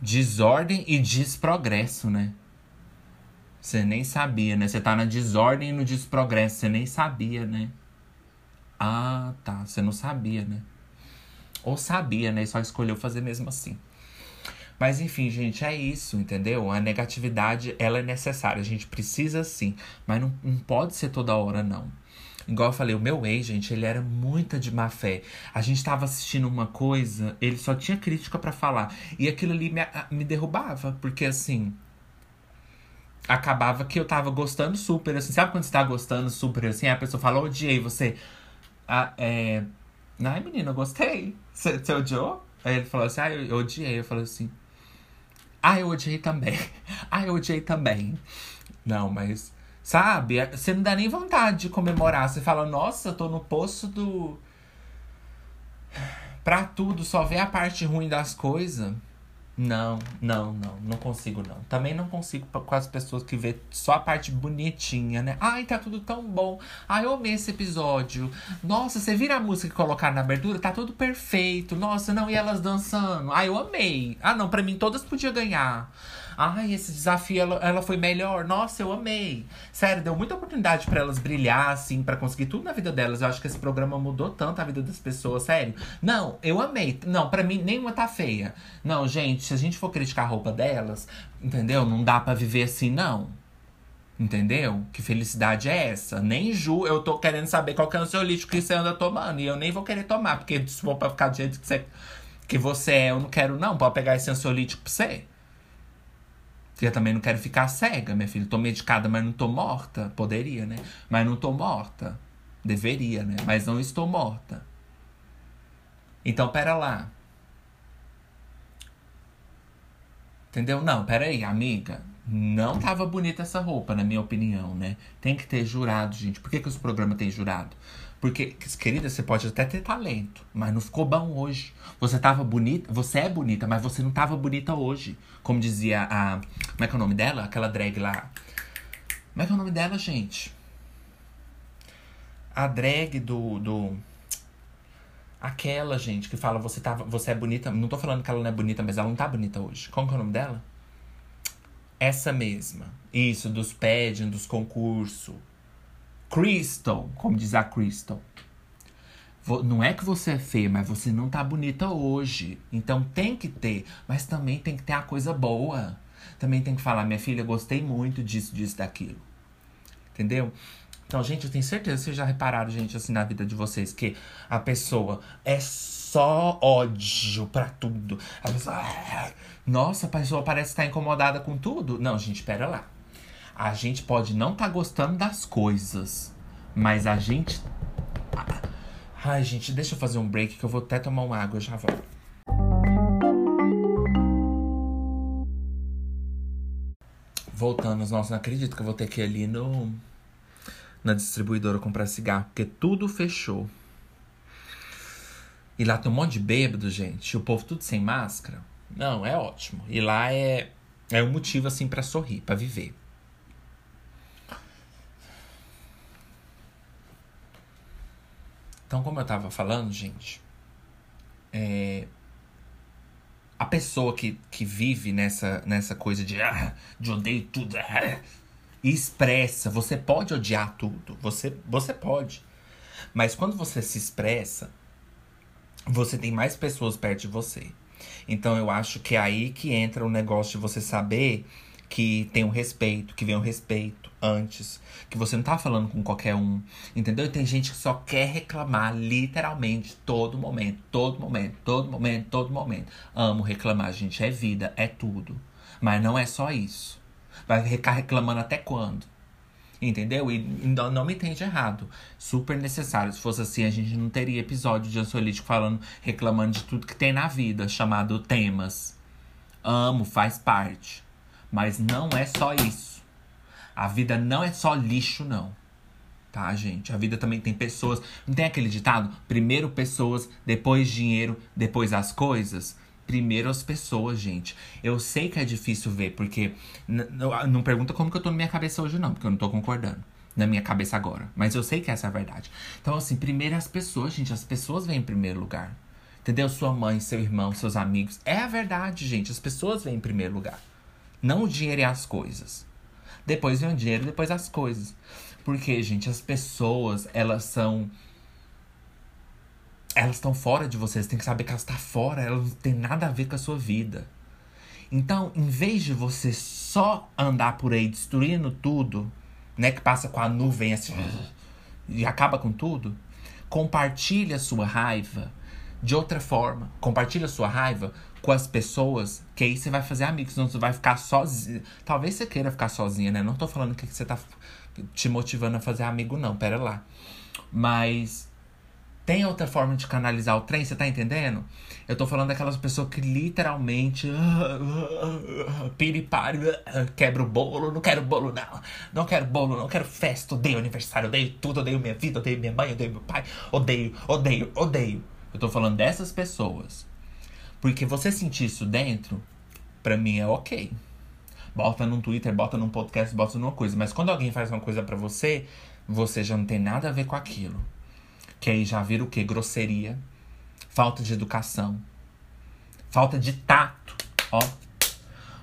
Desordem e desprogresso, né? Você nem sabia, né? Você tá na desordem e no desprogresso, você nem sabia, né? Ah, tá. Você não sabia, né? Ou sabia, né? E só escolheu fazer mesmo assim. Mas enfim, gente, é isso, entendeu? A negatividade, ela é necessária. A gente precisa sim. Mas não, não pode ser toda hora, não. Igual eu falei, o meu ex, gente, ele era muita de má fé. A gente tava assistindo uma coisa, ele só tinha crítica para falar. E aquilo ali me, me derrubava, porque assim. Acabava que eu tava gostando super, assim. Sabe quando você tá gostando super assim? A pessoa fala, odiei você. Ah, é Ai, menina, eu gostei. Você odiou? Aí ele falou assim, ah, eu, eu odiei. Eu falei assim, ah, eu odiei também. (laughs) Ah, eu odiei também. Não, mas, sabe, é, você não dá nem vontade de comemorar. Você fala, nossa, eu tô no poço do. Pra tudo, só ver a parte ruim das coisas. Não, não, não, não consigo não. Também não consigo com as pessoas que vê só a parte bonitinha, né? Ai, tá tudo tão bom. Ai, eu amei esse episódio. Nossa, você vira a música que colocaram na abertura, tá tudo perfeito. Nossa, não, e elas dançando. Ai, eu amei. Ah, não, pra mim todas podiam ganhar. Ai, esse desafio ela, ela foi melhor. Nossa, eu amei. Sério, deu muita oportunidade para elas brilhar, assim, para conseguir tudo na vida delas. Eu acho que esse programa mudou tanto a vida das pessoas, sério. Não, eu amei. Não, para mim nenhuma tá feia. Não, gente, se a gente for criticar a roupa delas, entendeu? Não dá para viver assim, não. Entendeu? Que felicidade é essa? Nem Ju, eu tô querendo saber qual que é o ansiolítico que você anda tomando. E eu nem vou querer tomar, porque se for pra ficar do jeito que você, que você é, eu não quero, não. Pode pegar esse ansiolítico pra você. Porque eu também não quero ficar cega, minha filha. Tô medicada, mas não tô morta. Poderia, né? Mas não tô morta. Deveria, né? Mas não estou morta. Então, pera lá. Entendeu? Não, pera aí, amiga. Não tava bonita essa roupa, na minha opinião, né? Tem que ter jurado, gente. Por que, que os programas têm jurado? Porque, querida, você pode até ter talento, mas não ficou bom hoje. Você tava bonita, você é bonita, mas você não tava bonita hoje. Como dizia a. Como é que é o nome dela? Aquela drag lá. Como é que é o nome dela, gente? A drag do. do aquela, gente, que fala você, tava, você é bonita. Não tô falando que ela não é bonita, mas ela não tá bonita hoje. Como que é o nome dela? Essa mesma. Isso, dos pageants, dos concursos. Crystal, como diz a Crystal. Não é que você é feia, mas você não tá bonita hoje. Então tem que ter, mas também tem que ter a coisa boa. Também tem que falar, minha filha, gostei muito disso, disso, daquilo. Entendeu? Então, gente, eu tenho certeza que vocês já repararam, gente, assim, na vida de vocês, que a pessoa é só ódio pra tudo. A pessoa. Ah, nossa, a pessoa parece estar incomodada com tudo. Não, gente, espera lá. A gente pode não estar tá gostando das coisas, mas a gente. Ai, gente, deixa eu fazer um break que eu vou até tomar uma água, eu já volto. Voltando, nossa, não acredito que eu vou ter que ir ali no na distribuidora comprar cigarro, porque tudo fechou. E lá tem um monte de bêbado, gente. O povo tudo sem máscara. Não, é ótimo. E lá é é um motivo assim para sorrir, para viver. Então, como eu tava falando, gente, é, a pessoa que, que vive nessa, nessa coisa de, ah, de odeio tudo, ah, expressa, você pode odiar tudo, você, você pode. Mas quando você se expressa, você tem mais pessoas perto de você. Então eu acho que é aí que entra o negócio de você saber que tem um respeito, que vem um respeito antes, que você não tá falando com qualquer um, entendeu? E tem gente que só quer reclamar literalmente todo momento, todo momento, todo momento, todo momento. Amo reclamar, gente, é vida, é tudo. Mas não é só isso. Vai ficar reclamando até quando? Entendeu? E não, não me entende errado. Super necessário. Se fosse assim, a gente não teria episódio de ansiolítico falando, reclamando de tudo que tem na vida, chamado temas. Amo, faz parte. Mas não é só isso. A vida não é só lixo, não. Tá, gente? A vida também tem pessoas. Não tem aquele ditado? Primeiro pessoas, depois dinheiro, depois as coisas? Primeiro as pessoas, gente. Eu sei que é difícil ver, porque. Não pergunta como que eu tô na minha cabeça hoje, não, porque eu não tô concordando na minha cabeça agora. Mas eu sei que essa é a verdade. Então, assim, primeiro as pessoas, gente. As pessoas vêm em primeiro lugar. Entendeu? Sua mãe, seu irmão, seus amigos. É a verdade, gente. As pessoas vêm em primeiro lugar. Não o dinheiro e as coisas. Depois vem o dinheiro, depois as coisas. Porque, gente, as pessoas, elas são. Elas estão fora de vocês. Tem que saber que elas estão fora. Elas não têm nada a ver com a sua vida. Então, em vez de você só andar por aí destruindo tudo, né? Que passa com a nuvem assim e acaba com tudo, compartilhe a sua raiva de outra forma. Compartilhe a sua raiva com as pessoas, que aí você vai fazer amigos, senão você vai ficar sozinho. Talvez você queira ficar sozinha, né? Não tô falando que você tá te motivando a fazer amigo, não, pera lá. Mas Tem outra forma de canalizar o trem, você tá entendendo? Eu tô falando daquelas pessoas que literalmente. (laughs) Piripari, (laughs) quebra o bolo, não quero bolo, não. Não quero bolo, não quero festa, odeio aniversário, odeio tudo, odeio minha vida, odeio minha mãe, odeio meu pai, odeio, odeio, odeio. Eu tô falando dessas pessoas. Porque você sentir isso dentro, pra mim é ok. Bota num Twitter, bota num podcast, bota numa coisa. Mas quando alguém faz uma coisa para você, você já não tem nada a ver com aquilo. Que aí já vira o quê? Grosseria, falta de educação, falta de tato. Ó,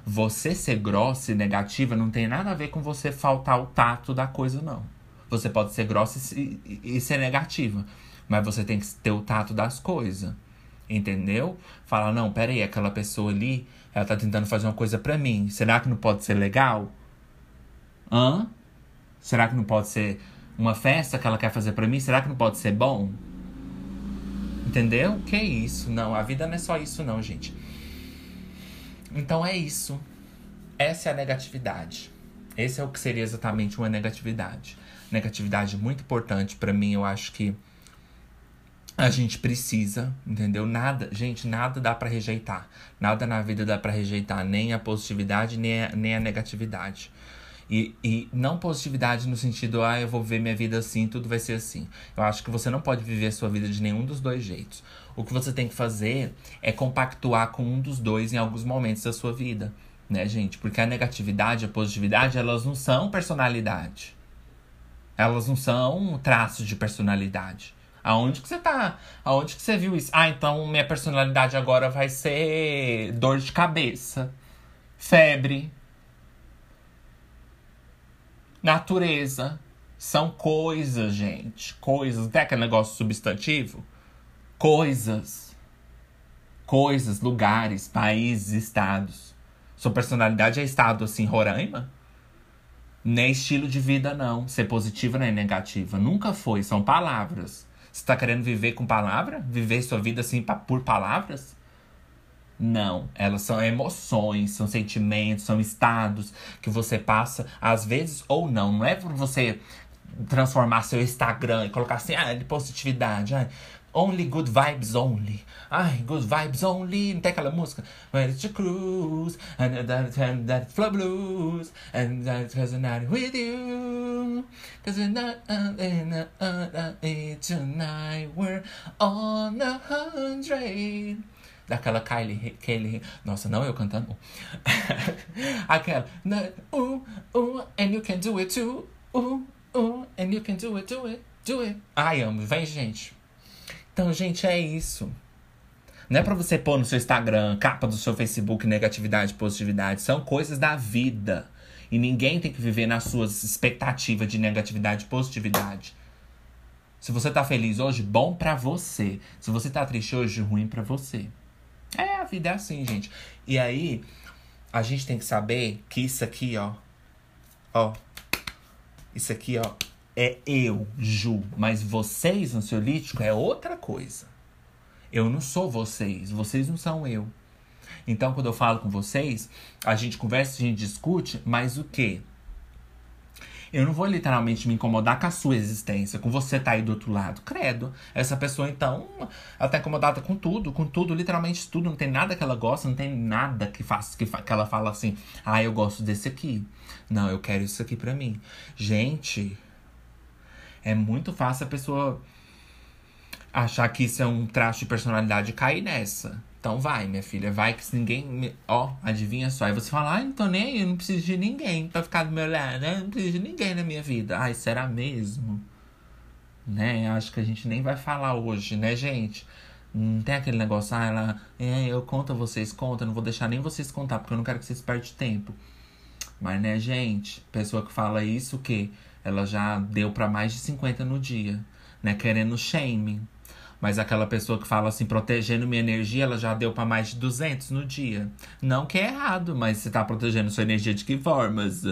você ser grossa e negativa não tem nada a ver com você faltar o tato da coisa, não. Você pode ser grossa e, e ser negativa, mas você tem que ter o tato das coisas. Entendeu? Falar, não, peraí, aquela pessoa ali, ela tá tentando fazer uma coisa pra mim. Será que não pode ser legal? Hã? Será que não pode ser uma festa que ela quer fazer pra mim? Será que não pode ser bom? Entendeu? Que isso? Não, a vida não é só isso, não, gente. Então é isso. Essa é a negatividade. Esse é o que seria exatamente uma negatividade. Negatividade muito importante para mim, eu acho que a gente precisa, entendeu? Nada, gente, nada dá para rejeitar. Nada na vida dá para rejeitar, nem a positividade, nem a, nem a negatividade. E, e não positividade no sentido, ah, eu vou viver minha vida assim, tudo vai ser assim. Eu acho que você não pode viver a sua vida de nenhum dos dois jeitos. O que você tem que fazer é compactuar com um dos dois em alguns momentos da sua vida, né, gente? Porque a negatividade e a positividade, elas não são personalidade. Elas não são traços de personalidade. Aonde que você tá? Aonde que você viu isso? Ah, então minha personalidade agora vai ser dor de cabeça, febre, natureza. São coisas, gente. Coisas. Tem aquele negócio substantivo? Coisas. Coisas, lugares, países, estados. Sua personalidade é estado assim, Roraima? Nem estilo de vida, não. Ser positiva nem negativa. Nunca foi. São palavras. Você tá querendo viver com palavra? Viver sua vida assim por palavras? Não, elas são emoções, são sentimentos, são estados que você passa, às vezes ou não. Não é por você transformar seu Instagram e colocar assim, ah, de positividade. Ah, Only good vibes only. Ai, good vibes only. Não tem aquela música? it's to cruise. And that, and that flow blues. And that has a with you. Cause we're not in a, uh, uh, tonight. We're on a hundred. Daquela Kylie, Kylie. Nossa, não eu cantando. (laughs) aquela. Uh, uh, and you can do it too. Uh, uh, and you can do it, do it, do it. Ai, amo. Vem, gente. Então, gente, é isso. Não é para você pôr no seu Instagram, capa do seu Facebook, negatividade, positividade. São coisas da vida. E ninguém tem que viver nas suas expectativas de negatividade positividade. Se você tá feliz hoje, bom para você. Se você tá triste hoje, ruim para você. É, a vida é assim, gente. E aí, a gente tem que saber que isso aqui, ó. Ó. Isso aqui, ó é eu, Ju, mas vocês no seu lítico é outra coisa. Eu não sou vocês, vocês não são eu. Então, quando eu falo com vocês, a gente conversa, a gente discute, mas o quê? Eu não vou literalmente me incomodar com a sua existência, com você tá aí do outro lado. Credo. Essa pessoa, então, ela tá incomodada com tudo, com tudo, literalmente tudo. Não tem nada que ela gosta, não tem nada que faça que, que ela fala assim, ah, eu gosto desse aqui. Não, eu quero isso aqui pra mim. Gente, é muito fácil a pessoa achar que isso é um traço de personalidade e cair nessa. Então vai, minha filha, vai que se ninguém. Me... Ó, adivinha só. Aí você fala, ai, não tô nem aí, eu não preciso de ninguém pra ficar do meu lado, né? Eu não preciso de ninguém na minha vida. Ai, será mesmo? Né? Acho que a gente nem vai falar hoje, né, gente? Não tem aquele negócio, ah, ela. É, eu conto, vocês contam, não vou deixar nem vocês contar, porque eu não quero que vocês percam tempo. Mas, né, gente, pessoa que fala isso, o quê? Ela já deu para mais de 50 no dia, né? Querendo shaming. Mas aquela pessoa que fala assim, protegendo minha energia, ela já deu para mais de 200 no dia. Não que é errado, mas você tá protegendo sua energia de que formas?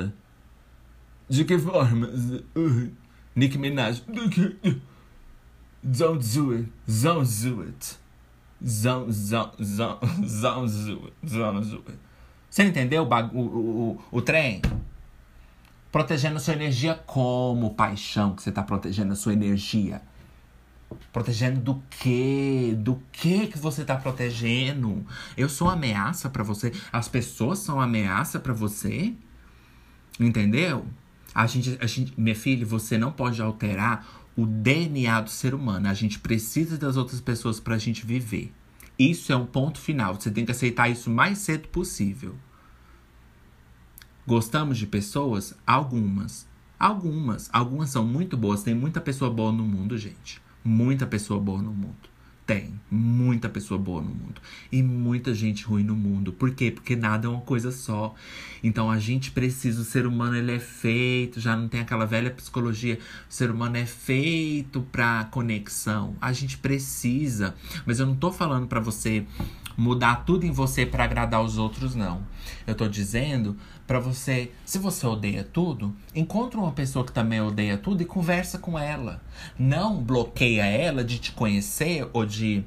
De que formas? Uh, Nick Minaj. Don't do it. Don't do it. Don't, don't, don't, don't do it. Don't do it. Você entendeu o, o, o, o trem? Protegendo a sua energia como paixão que você está protegendo a sua energia. Protegendo do quê? Do que que você tá protegendo? Eu sou ameaça para você? As pessoas são ameaça para você? Entendeu? A gente, a gente, minha filha, você não pode alterar o DNA do ser humano. A gente precisa das outras pessoas pra gente viver. Isso é um ponto final. Você tem que aceitar isso o mais cedo possível. Gostamos de pessoas? Algumas. Algumas. Algumas são muito boas. Tem muita pessoa boa no mundo, gente. Muita pessoa boa no mundo. Tem muita pessoa boa no mundo e muita gente ruim no mundo. Por quê? Porque nada é uma coisa só. Então a gente precisa, o ser humano ele é feito, já não tem aquela velha psicologia, o ser humano é feito para conexão. A gente precisa, mas eu não tô falando para você mudar tudo em você para agradar os outros, não. Eu tô dizendo para você, se você odeia tudo, encontra uma pessoa que também odeia tudo e conversa com ela. Não bloqueia ela de te conhecer ou de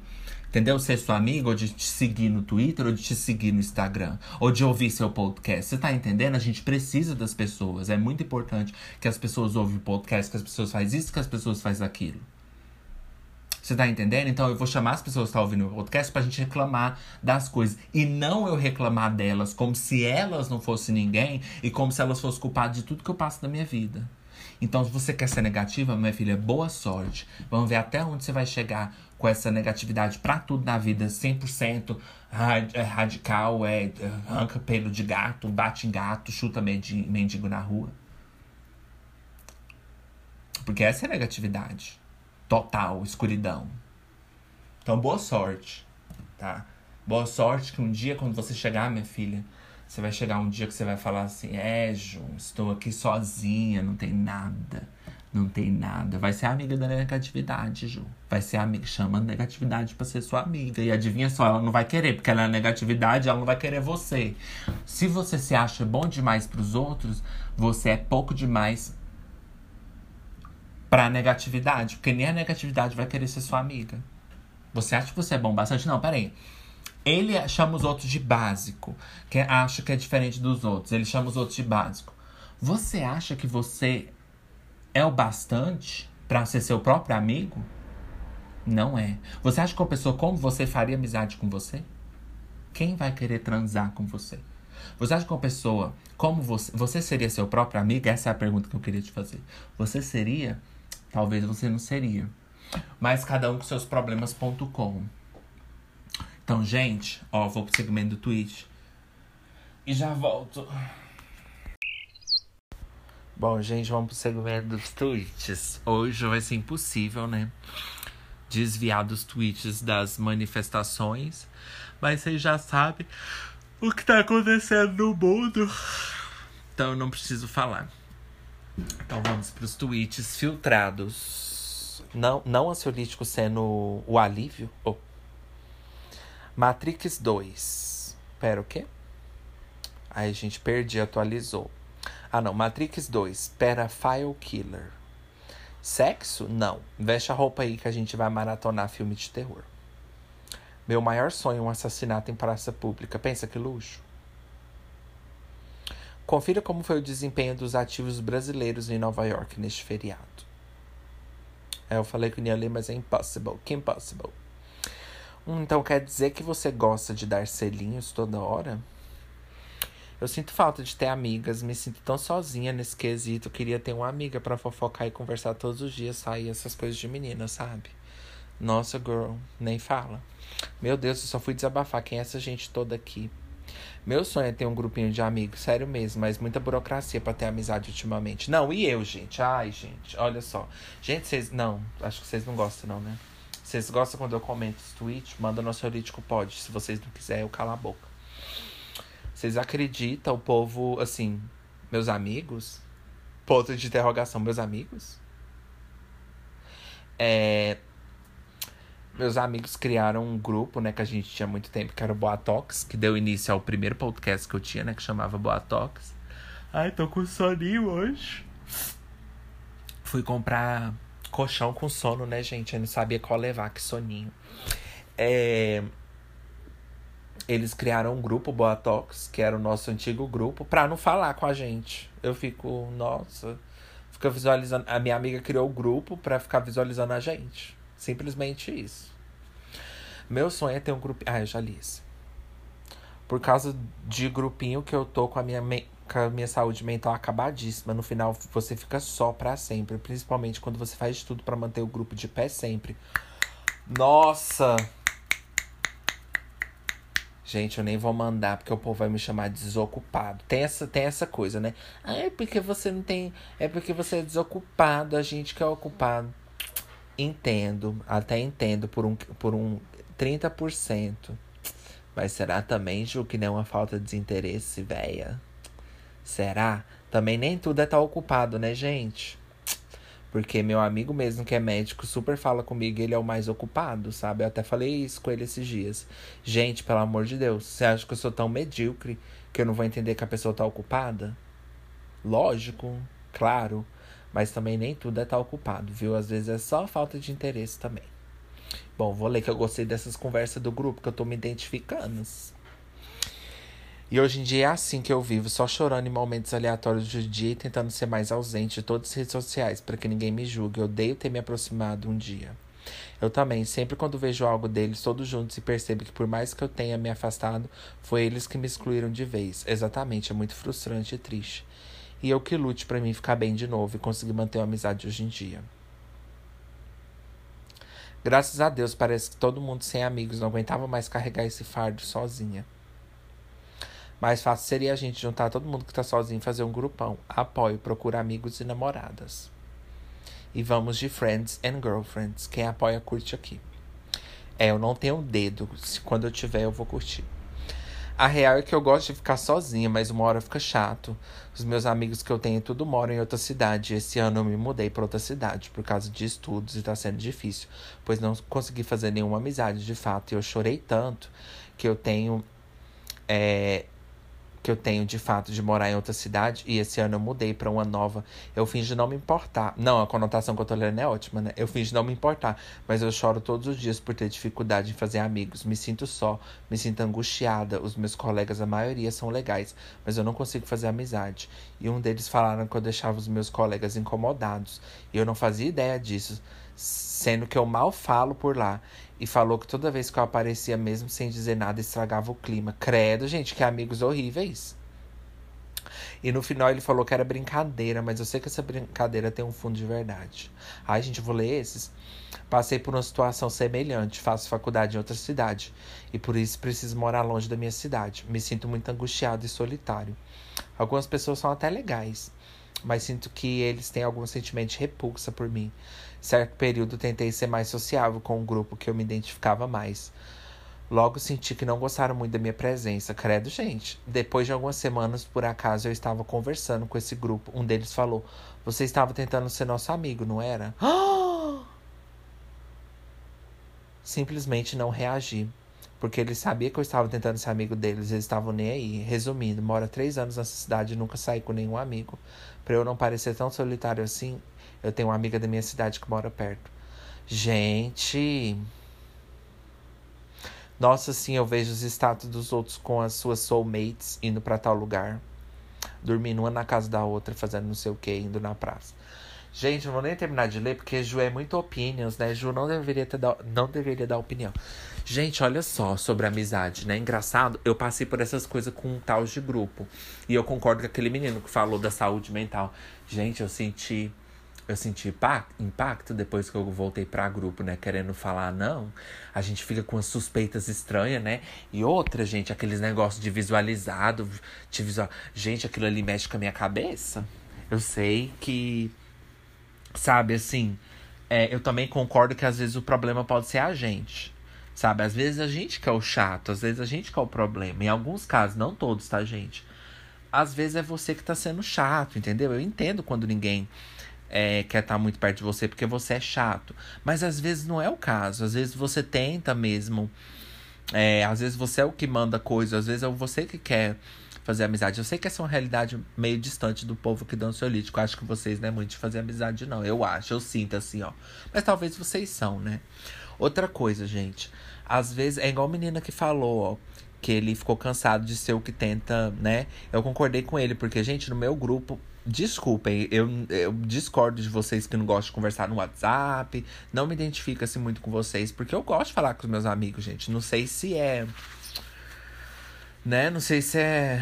entendeu? Ser sua amiga, ou de te seguir no Twitter, ou de te seguir no Instagram, ou de ouvir seu podcast. Você tá entendendo? A gente precisa das pessoas. É muito importante que as pessoas ouvem o podcast, que as pessoas fazem isso, que as pessoas fazem aquilo. Você tá entendendo? Então eu vou chamar as pessoas que estão ouvindo o podcast pra gente reclamar das coisas. E não eu reclamar delas como se elas não fossem ninguém e como se elas fossem culpadas de tudo que eu passo na minha vida. Então, se você quer ser negativa, minha filha, boa sorte. Vamos ver até onde você vai chegar com essa negatividade pra tudo na vida, 100% é radical, é, é arranca pelo de gato, bate em gato, chuta mendigo na rua. Porque essa é a negatividade total, escuridão. Então, boa sorte, tá? Boa sorte que um dia, quando você chegar, minha filha, você vai chegar um dia que você vai falar assim: É, Ju, estou aqui sozinha, não tem nada. Não tem nada. Vai ser amiga da negatividade, Ju. Vai ser amiga. Chama a negatividade pra ser sua amiga. E adivinha só, ela não vai querer, porque ela é negatividade, ela não vai querer você. Se você se acha bom demais pros outros, você é pouco demais pra negatividade. Porque nem a negatividade vai querer ser sua amiga. Você acha que você é bom bastante? Não, peraí. Ele chama os outros de básico, que acha que é diferente dos outros. Ele chama os outros de básico. Você acha que você é o bastante para ser seu próprio amigo? Não é. Você acha que uma pessoa como você faria amizade com você? Quem vai querer transar com você? Você acha que uma pessoa como você, você seria seu próprio amigo? Essa é a pergunta que eu queria te fazer. Você seria Talvez você não seria. Mas cada um com seus problemas.com. Então, gente, ó, vou pro segmento do Twitch. E já volto. Bom, gente, vamos pro segmento dos tweets. Hoje vai ser impossível, né? Desviar dos tweets das manifestações. Mas vocês já sabem o que tá acontecendo no mundo. Então eu não preciso falar. Então vamos para os tweets filtrados. Não, não ansiolítico sendo o alívio. Oh. Matrix 2. Pera, o quê? Aí a gente perdi, atualizou. Ah, não. Matrix 2. Pera, File Killer. Sexo? Não. Veste a roupa aí que a gente vai maratonar filme de terror. Meu maior sonho é um assassinato em praça pública. Pensa que luxo. Confira como foi o desempenho dos ativos brasileiros em Nova York neste feriado. É, eu falei que não ia ler, mas é impossible. Que impossible. Hum, então quer dizer que você gosta de dar selinhos toda hora? Eu sinto falta de ter amigas, me sinto tão sozinha nesse quesito. queria ter uma amiga para fofocar e conversar todos os dias, sair essas coisas de menina, sabe? Nossa, girl, nem fala. Meu Deus, eu só fui desabafar. Quem é essa gente toda aqui? Meu sonho é ter um grupinho de amigos, sério mesmo, mas muita burocracia para ter amizade ultimamente. Não, e eu, gente? Ai, gente, olha só. Gente, vocês. Não, acho que vocês não gostam, não, né? Vocês gostam quando eu comento os tweets? Manda no Ansiolítico Pode. Se vocês não quiserem, eu calo a boca. Vocês acreditam, o povo, assim, meus amigos? Ponto de interrogação, meus amigos? É, meus amigos criaram um grupo, né, que a gente tinha muito tempo, que era o Boatox, que deu início ao primeiro podcast que eu tinha, né, que chamava Boatox. Ai, tô com soninho hoje. Fui comprar colchão com sono, né, gente? Eu não sabia qual levar, que soninho. É... Eles criaram um grupo, Boatox, que era o nosso antigo grupo, pra não falar com a gente. Eu fico, nossa, fica visualizando. A minha amiga criou o grupo pra ficar visualizando a gente. Simplesmente isso. Meu sonho é ter um grupo. Ah, eu já li isso. Por causa de grupinho que eu tô com a minha, me... com a minha saúde mental acabadíssima. No final, você fica só pra sempre. Principalmente quando você faz tudo para manter o grupo de pé sempre. Nossa! Gente, eu nem vou mandar porque o povo vai me chamar de desocupado. Tem essa, tem essa coisa, né? Ah, é porque você não tem. É porque você é desocupado, a gente que é ocupado. Entendo, até entendo por um, por um 30%. Mas será também, Ju, que não é uma falta de desinteresse, véia? Será? Também nem tudo é tá ocupado, né, gente? Porque meu amigo mesmo, que é médico, super fala comigo, ele é o mais ocupado, sabe? Eu até falei isso com ele esses dias. Gente, pelo amor de Deus, você acha que eu sou tão medíocre que eu não vou entender que a pessoa tá ocupada? Lógico, claro. Mas também nem tudo é tá ocupado, viu? Às vezes é só falta de interesse também. Bom, vou ler que eu gostei dessas conversas do grupo, que eu tô me identificando. E hoje em dia é assim que eu vivo, só chorando em momentos aleatórios do dia e tentando ser mais ausente de todas as redes sociais para que ninguém me julgue. Eu odeio ter me aproximado um dia. Eu também, sempre quando vejo algo deles todos juntos e percebo que por mais que eu tenha me afastado, foi eles que me excluíram de vez. Exatamente, é muito frustrante e triste. E eu que lute para mim ficar bem de novo e conseguir manter uma amizade hoje em dia. Graças a Deus, parece que todo mundo sem amigos não aguentava mais carregar esse fardo sozinha. Mais fácil seria a gente juntar todo mundo que tá sozinho e fazer um grupão. Apoio, procura amigos e namoradas. E vamos de Friends and Girlfriends. Quem apoia, curte aqui. É, eu não tenho dedo. Se quando eu tiver, eu vou curtir. A real é que eu gosto de ficar sozinha, mas uma hora fica chato. Os meus amigos que eu tenho tudo moram em outra cidade. Esse ano eu me mudei para outra cidade por causa de estudos e tá sendo difícil, pois não consegui fazer nenhuma amizade de fato. E eu chorei tanto que eu tenho é, que eu tenho de fato de morar em outra cidade e esse ano eu mudei para uma nova. Eu fingi não me importar. Não, a conotação que eu tô lendo é ótima, né? Eu fingi não me importar, mas eu choro todos os dias por ter dificuldade em fazer amigos. Me sinto só, me sinto angustiada. Os meus colegas, a maioria são legais, mas eu não consigo fazer amizade. E um deles falaram que eu deixava os meus colegas incomodados, e eu não fazia ideia disso, sendo que eu mal falo por lá e falou que toda vez que eu aparecia, mesmo sem dizer nada, estragava o clima. Credo, gente, que amigos horríveis. E no final ele falou que era brincadeira, mas eu sei que essa brincadeira tem um fundo de verdade. Ai, gente, vou ler esses. Passei por uma situação semelhante, faço faculdade em outra cidade e por isso preciso morar longe da minha cidade. Me sinto muito angustiado e solitário. Algumas pessoas são até legais, mas sinto que eles têm algum sentimento de repulsa por mim. Certo período tentei ser mais sociável com um grupo que eu me identificava mais. Logo senti que não gostaram muito da minha presença. Credo, gente. Depois de algumas semanas, por acaso, eu estava conversando com esse grupo. Um deles falou: Você estava tentando ser nosso amigo, não era? (gasps) Simplesmente não reagi. Porque ele sabia que eu estava tentando ser amigo deles, eles estavam nem aí. Resumindo, mora três anos nessa cidade e nunca saí com nenhum amigo. Para eu não parecer tão solitário assim, eu tenho uma amiga da minha cidade que mora perto. Gente. Nossa, sim, eu vejo os status dos outros com as suas soulmates indo para tal lugar. Dormindo uma na casa da outra, fazendo não sei o que, indo na praça. Gente, não vou nem terminar de ler, porque Ju é muito opinions, né? Ju não deveria, ter da... não deveria dar opinião. Gente, olha só sobre amizade, né? Engraçado, eu passei por essas coisas com um tal de grupo. E eu concordo com aquele menino que falou da saúde mental. Gente, eu senti eu senti impacto depois que eu voltei pra grupo, né? Querendo falar, não. A gente fica com as suspeitas estranhas, né? E outra, gente, aqueles negócios de visualizado. De visual... Gente, aquilo ali mexe com a minha cabeça. Eu sei que. Sabe, assim. É, eu também concordo que às vezes o problema pode ser a gente. Sabe? Às vezes a gente que é o chato, às vezes a gente que é o problema. Em alguns casos, não todos, tá, gente? Às vezes é você que tá sendo chato, entendeu? Eu entendo quando ninguém é, quer estar tá muito perto de você porque você é chato. Mas às vezes não é o caso. Às vezes você tenta mesmo. É, às vezes você é o que manda coisa, às vezes é você que quer fazer amizade. Eu sei que essa é uma realidade meio distante do povo que dança ansiolítico. Eu acho que vocês não é muito de fazer amizade, não. Eu acho, eu sinto assim, ó. Mas talvez vocês são, né? Outra coisa, gente. Às vezes, é igual a menina que falou, ó. Que ele ficou cansado de ser o que tenta, né? Eu concordei com ele, porque, gente, no meu grupo, desculpem, eu, eu discordo de vocês que não gostam de conversar no WhatsApp. Não me identifico assim muito com vocês, porque eu gosto de falar com os meus amigos, gente. Não sei se é. Né? Não sei se é.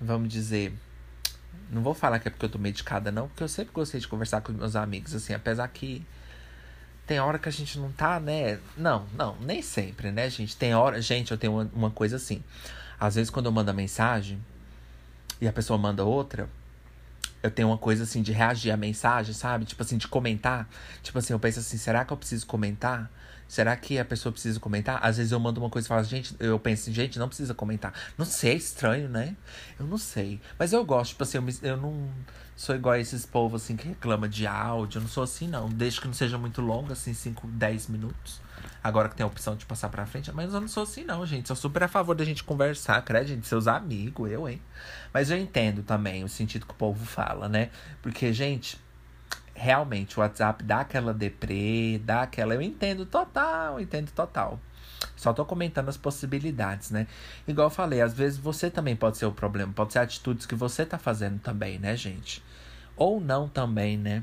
Vamos dizer. Não vou falar que é porque eu tô medicada, não, porque eu sempre gostei de conversar com os meus amigos, assim, apesar que tem hora que a gente não tá, né? Não, não, nem sempre, né, gente? Tem hora. Gente, eu tenho uma, uma coisa assim. Às vezes, quando eu mando a mensagem e a pessoa manda outra, eu tenho uma coisa assim de reagir à mensagem, sabe? Tipo assim, de comentar. Tipo assim, eu penso assim, será que eu preciso comentar? Será que a pessoa precisa comentar? Às vezes eu mando uma coisa e falo, gente, eu penso assim, gente, não precisa comentar. Não sei, é estranho, né? Eu não sei. Mas eu gosto, tipo assim, eu, me, eu não sou igual a esses povos assim que reclama de áudio. Eu não sou assim, não. Desde que não seja muito longo, assim, 5, 10 minutos. Agora que tem a opção de passar pra frente. Mas eu não sou assim, não, gente. Sou super a favor da gente conversar, credo, gente, seus amigos, eu, hein? Mas eu entendo também o sentido que o povo fala, né? Porque, gente, realmente o WhatsApp dá aquela deprê, dá aquela. Eu entendo total, entendo total. Só tô comentando as possibilidades, né? Igual eu falei, às vezes você também pode ser o problema, pode ser atitudes que você tá fazendo também, né, gente? Ou não também, né?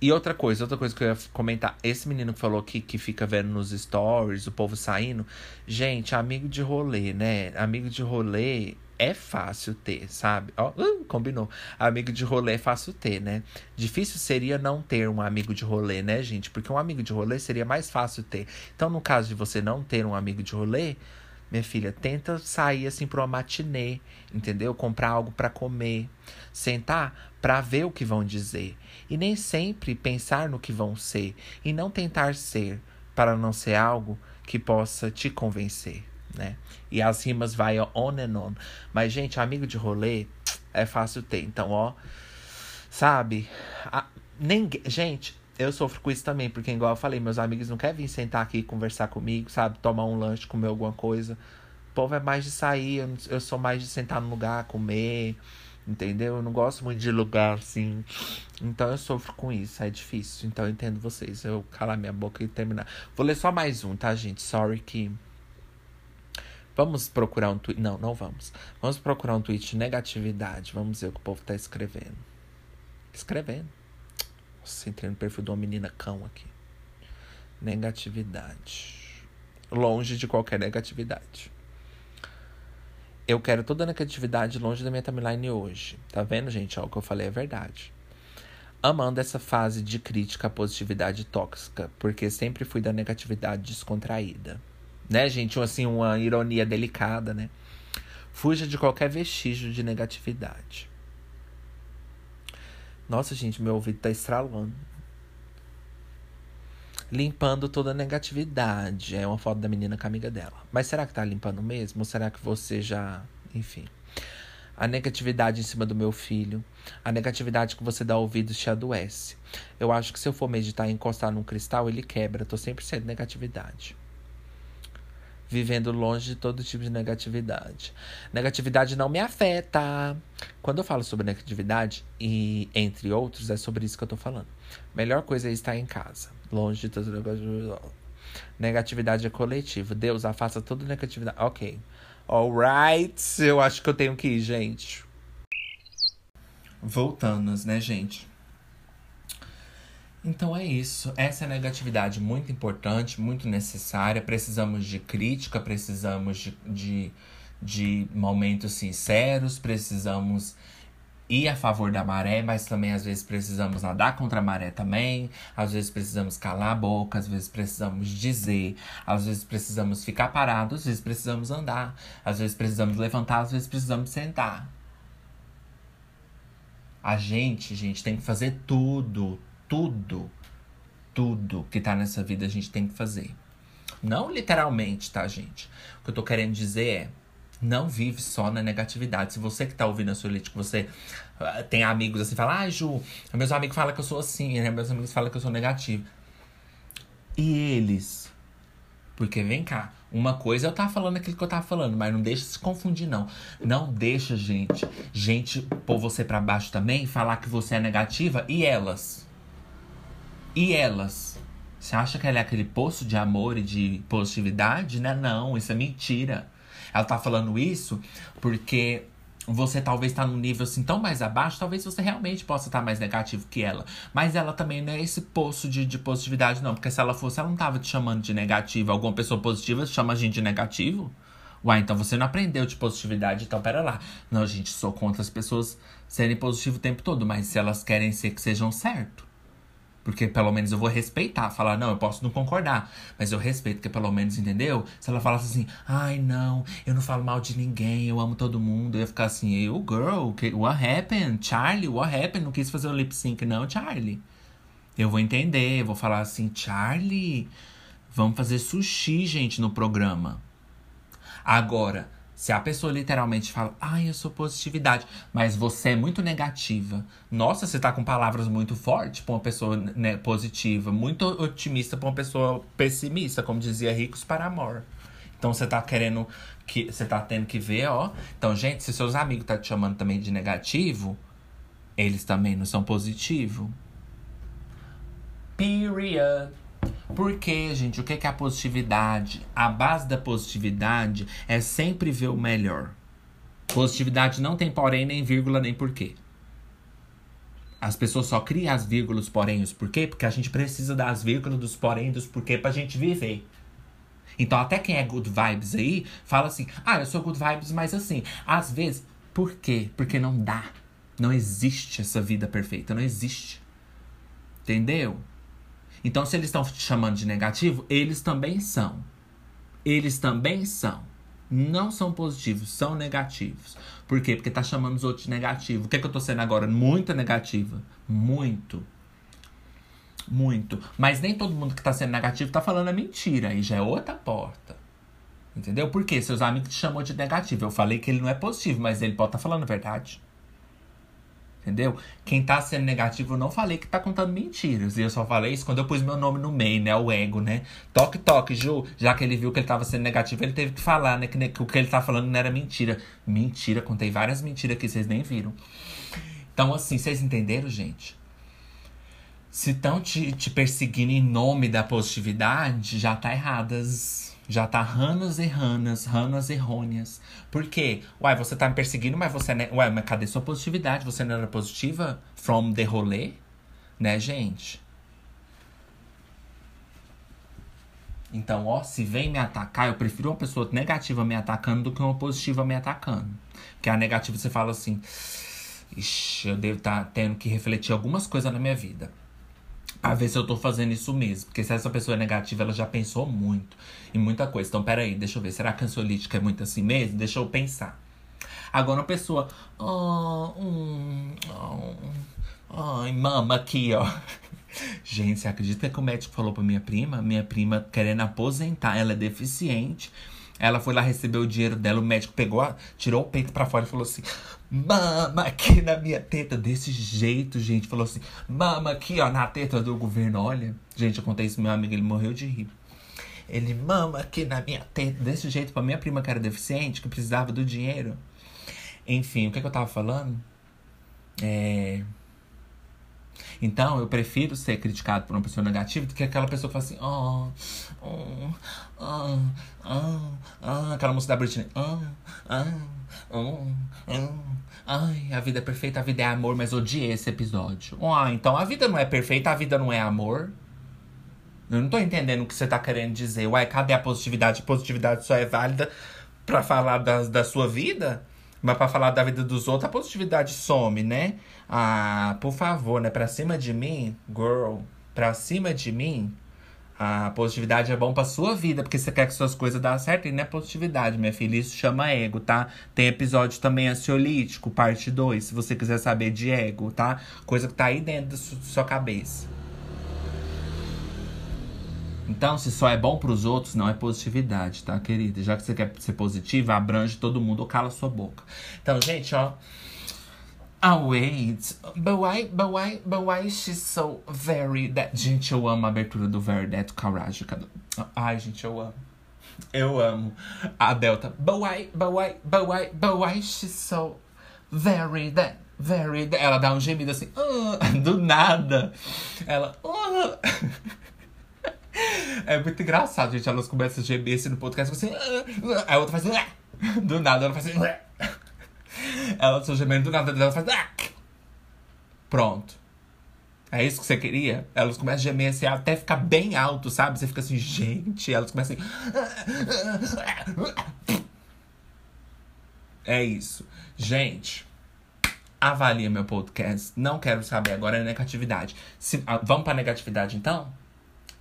E outra coisa, outra coisa que eu ia comentar. Esse menino que falou que, que fica vendo nos stories, o povo saindo. Gente, amigo de rolê, né? Amigo de rolê é fácil ter, sabe? Ó, uh, combinou. Amigo de rolê é fácil ter, né? Difícil seria não ter um amigo de rolê, né, gente? Porque um amigo de rolê seria mais fácil ter. Então, no caso de você não ter um amigo de rolê, minha filha, tenta sair assim para uma matinê, entendeu? Comprar algo para comer, sentar para ver o que vão dizer e nem sempre pensar no que vão ser e não tentar ser para não ser algo que possa te convencer né? E as rimas vai on and on. Mas, gente, amigo de rolê é fácil ter. Então, ó, sabe? A, gente, eu sofro com isso também, porque, igual eu falei, meus amigos não querem vir sentar aqui conversar comigo, sabe? Tomar um lanche, comer alguma coisa. O povo é mais de sair, eu, eu sou mais de sentar no lugar, comer, entendeu? Eu não gosto muito de lugar assim. Então eu sofro com isso, é difícil. Então eu entendo vocês. Eu calar minha boca e terminar. Vou ler só mais um, tá, gente? Sorry que. Vamos procurar um tweet. Não, não vamos. Vamos procurar um tweet de negatividade. Vamos ver o que o povo tá escrevendo. Escrevendo. Nossa, entrei no perfil de uma menina cão aqui. Negatividade. Longe de qualquer negatividade. Eu quero toda a negatividade longe da minha timeline hoje. Tá vendo, gente? Ó, o que eu falei é verdade. Amando essa fase de crítica à positividade tóxica, porque sempre fui da negatividade descontraída né, gente? Assim, uma ironia delicada, né? Fuja de qualquer vestígio de negatividade. Nossa, gente, meu ouvido tá estralando. Limpando toda a negatividade. É uma foto da menina com a amiga dela. Mas será que tá limpando mesmo? Ou será que você já. Enfim. A negatividade em cima do meu filho. A negatividade que você dá ouvidos te adoece. Eu acho que se eu for meditar e encostar num cristal, ele quebra. Tô sempre sendo negatividade vivendo longe de todo tipo de negatividade. Negatividade não me afeta. Quando eu falo sobre negatividade, e entre outros, é sobre isso que eu tô falando. Melhor coisa é estar em casa, longe de todo negatividade. Negatividade é coletivo. Deus afasta toda negatividade. Ok. Alright. Eu acho que eu tenho que ir, gente. Voltando, né, gente? Então é isso. Essa é negatividade muito importante, muito necessária. Precisamos de crítica, precisamos de, de, de momentos sinceros, precisamos ir a favor da maré, mas também às vezes precisamos nadar contra a maré também. Às vezes precisamos calar a boca, às vezes precisamos dizer, às vezes precisamos ficar parados, às vezes precisamos andar, às vezes precisamos levantar, às vezes precisamos sentar. A gente, gente, tem que fazer tudo, tudo, tudo que tá nessa vida a gente tem que fazer. Não literalmente, tá, gente? O que eu tô querendo dizer é. Não vive só na negatividade. Se você que tá ouvindo a Solite, que você uh, tem amigos assim, fala, ah, Ju, meus amigos falam que eu sou assim, né? Meus amigos falam que eu sou negativo. E eles? Porque vem cá, uma coisa é eu tava falando aquilo que eu tava falando, mas não deixa se confundir, não. Não deixa, gente, gente pôr você para baixo também, falar que você é negativa e elas. E elas? Você acha que ela é aquele poço de amor e de positividade? Né? Não, isso é mentira. Ela tá falando isso porque você talvez tá num nível assim tão mais abaixo, talvez você realmente possa estar tá mais negativo que ela. Mas ela também não é esse poço de, de positividade, não. Porque se ela fosse, ela não tava te chamando de negativo. Alguma pessoa positiva chama a gente de negativo? Uai, então você não aprendeu de positividade, então pera lá. Não, gente, sou contra as pessoas serem positivas o tempo todo, mas se elas querem ser que sejam certo. Porque pelo menos eu vou respeitar. Falar, não, eu posso não concordar. Mas eu respeito, porque pelo menos, entendeu? Se ela falasse assim, ai não, eu não falo mal de ninguém, eu amo todo mundo. Eu ia ficar assim, eu, girl, what happened? Charlie, what happened? Não quis fazer o lip sync, não, Charlie. Eu vou entender, eu vou falar assim, Charlie, vamos fazer sushi, gente, no programa. Agora, se a pessoa literalmente fala, ai, eu sou positividade, mas você é muito negativa. Nossa, você tá com palavras muito fortes pra uma pessoa né, positiva, muito otimista pra uma pessoa pessimista, como dizia Ricos para Amor. Então você tá querendo que. Você tá tendo que ver, ó. Então, gente, se seus amigos tá te chamando também de negativo, eles também não são positivos. Period. Porque, gente, o que é a positividade? A base da positividade é sempre ver o melhor. Positividade não tem porém, nem vírgula, nem porquê. As pessoas só criam as vírgulas, porém, os porquê, porque a gente precisa das vírgulas, dos porém, dos porquê pra gente viver. Então, até quem é good vibes aí, fala assim: ah, eu sou good vibes, mas assim, às vezes, por quê? Porque não dá. Não existe essa vida perfeita, não existe. Entendeu? Então, se eles estão te chamando de negativo, eles também são. Eles também são. Não são positivos, são negativos. Por quê? Porque tá chamando os outros de negativo. O que, é que eu tô sendo agora? Muito negativa. Muito. Muito. Mas nem todo mundo que tá sendo negativo tá falando a mentira. Aí já é outra porta. Entendeu? Por quê? Seus amigos te chamou de negativo. Eu falei que ele não é positivo, mas ele pode estar tá falando a verdade. Entendeu? Quem tá sendo negativo, eu não falei que tá contando mentiras. E eu só falei isso quando eu pus meu nome no meio, né? O ego, né? Toque, toque, Ju. Já que ele viu que ele tava sendo negativo, ele teve que falar, né? Que, que o que ele tá falando não era mentira. Mentira, contei várias mentiras que vocês nem viram. Então, assim, vocês entenderam, gente? Se estão te, te perseguindo em nome da positividade, já tá erradas já tá ranas e ranas, ranas errôneas. Por quê? Uai, você tá me perseguindo, mas você... Né? Uai, mas cadê sua positividade? Você não era positiva from the rolê? Né, gente? Então, ó, se vem me atacar, eu prefiro uma pessoa negativa me atacando do que uma positiva me atacando. Porque a negativa você fala assim... Ixi, eu devo estar tá tendo que refletir algumas coisas na minha vida a ver se eu tô fazendo isso mesmo. Porque se essa pessoa é negativa, ela já pensou muito em muita coisa. Então, peraí, deixa eu ver. Será que a ansiolítica é muito assim mesmo? Deixa eu pensar. Agora, uma pessoa. Oh, hum, oh, ai, mama aqui, ó. (laughs) Gente, você acredita que o médico falou pra minha prima? Minha prima querendo aposentar, ela é deficiente. Ela foi lá receber o dinheiro dela, o médico pegou, tirou o peito para fora e falou assim: Mama aqui na minha teta, desse jeito, gente. Falou assim: Mama aqui, ó, na teta do governo. Olha, gente, eu contei isso meu amigo, ele morreu de rir. Ele mama aqui na minha teta, desse jeito, pra minha prima que era deficiente, que precisava do dinheiro. Enfim, o que, é que eu tava falando? É. Então, eu prefiro ser criticado por uma pessoa negativa do que aquela pessoa que fala assim, oh, oh, oh, oh, oh, aquela música da Britney, oh, oh, oh, oh, ai, a vida é perfeita, a vida é amor, mas odiei esse episódio. Ah, então a vida não é perfeita, a vida não é amor. Eu não tô entendendo o que você tá querendo dizer. Uai, cadê a positividade? Positividade só é válida para falar da, da sua vida? Mas pra falar da vida dos outros, a positividade some, né? Ah, por favor, né? Pra cima de mim, girl, pra cima de mim, a positividade é bom pra sua vida, porque você quer que suas coisas dêem certo e não é positividade, minha filha. Isso chama ego, tá? Tem episódio também ansiolítico, parte 2, se você quiser saber de ego, tá? Coisa que tá aí dentro da sua cabeça. Então, se só é bom para os outros, não é positividade, tá, querida? Já que você quer ser positiva, abrange todo mundo ou cala sua boca. Então, gente, ó. Ah, wait. But why, but why, but why she's so very that... Gente, eu amo a abertura do Very That Courage. Ai, gente, eu amo. Eu amo a Delta. But why, but why, but why, but why she's so very that... Very. Ela dá um gemido assim. Uh, (laughs) do nada. Ela... Uh. (laughs) (laughs) É muito engraçado, gente. Elas começam a gemer assim no podcast assim. (laughs) Aí a outra faz. (laughs) Do nada ela faz assim. Ela só gemendo do nada dela faz. Pronto. É isso que você queria? Elas começam a gemer assim, até ficar bem alto, sabe? Você fica assim, gente. Elas começam assim. É isso. Gente, avalia meu podcast. Não quero saber agora é negatividade. Se, ah, vamos pra negatividade então?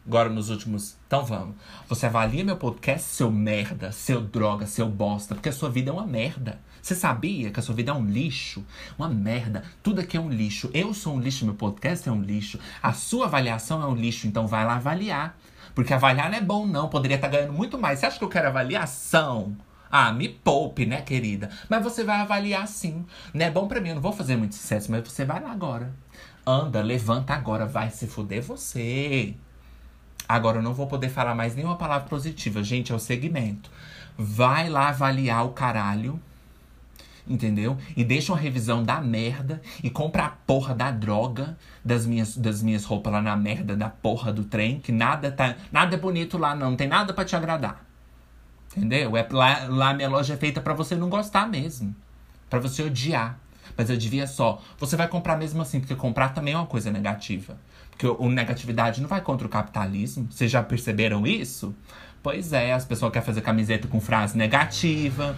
Agora nos últimos. Então vamos. Você avalia meu podcast, seu merda, seu droga, seu bosta, porque a sua vida é uma merda. Você sabia que a sua vida é um lixo? Uma merda. Tudo aqui é um lixo. Eu sou um lixo, meu podcast é um lixo. A sua avaliação é um lixo, então vai lá avaliar. Porque avaliar não é bom, não. Poderia estar ganhando muito mais. Você acha que eu quero avaliação? Ah, me poupe, né, querida? Mas você vai avaliar sim. Não é bom pra mim, eu não vou fazer muito sucesso, mas você vai lá agora. Anda, levanta agora, vai se fuder você. Agora eu não vou poder falar mais nenhuma palavra positiva, gente, é o segmento. Vai lá avaliar o caralho entendeu? E deixa uma revisão da merda e compra a porra da droga das minhas, das minhas roupas lá na merda da porra do trem, que nada tá, nada é bonito lá não, não tem nada para te agradar. Entendeu? É, lá, lá minha loja é feita para você não gostar mesmo, para você odiar. Mas eu devia só, você vai comprar mesmo assim, porque comprar também é uma coisa negativa. Porque o, negatividade não vai contra o capitalismo. Vocês já perceberam isso? Pois é, as pessoas querem fazer camiseta com frase negativa.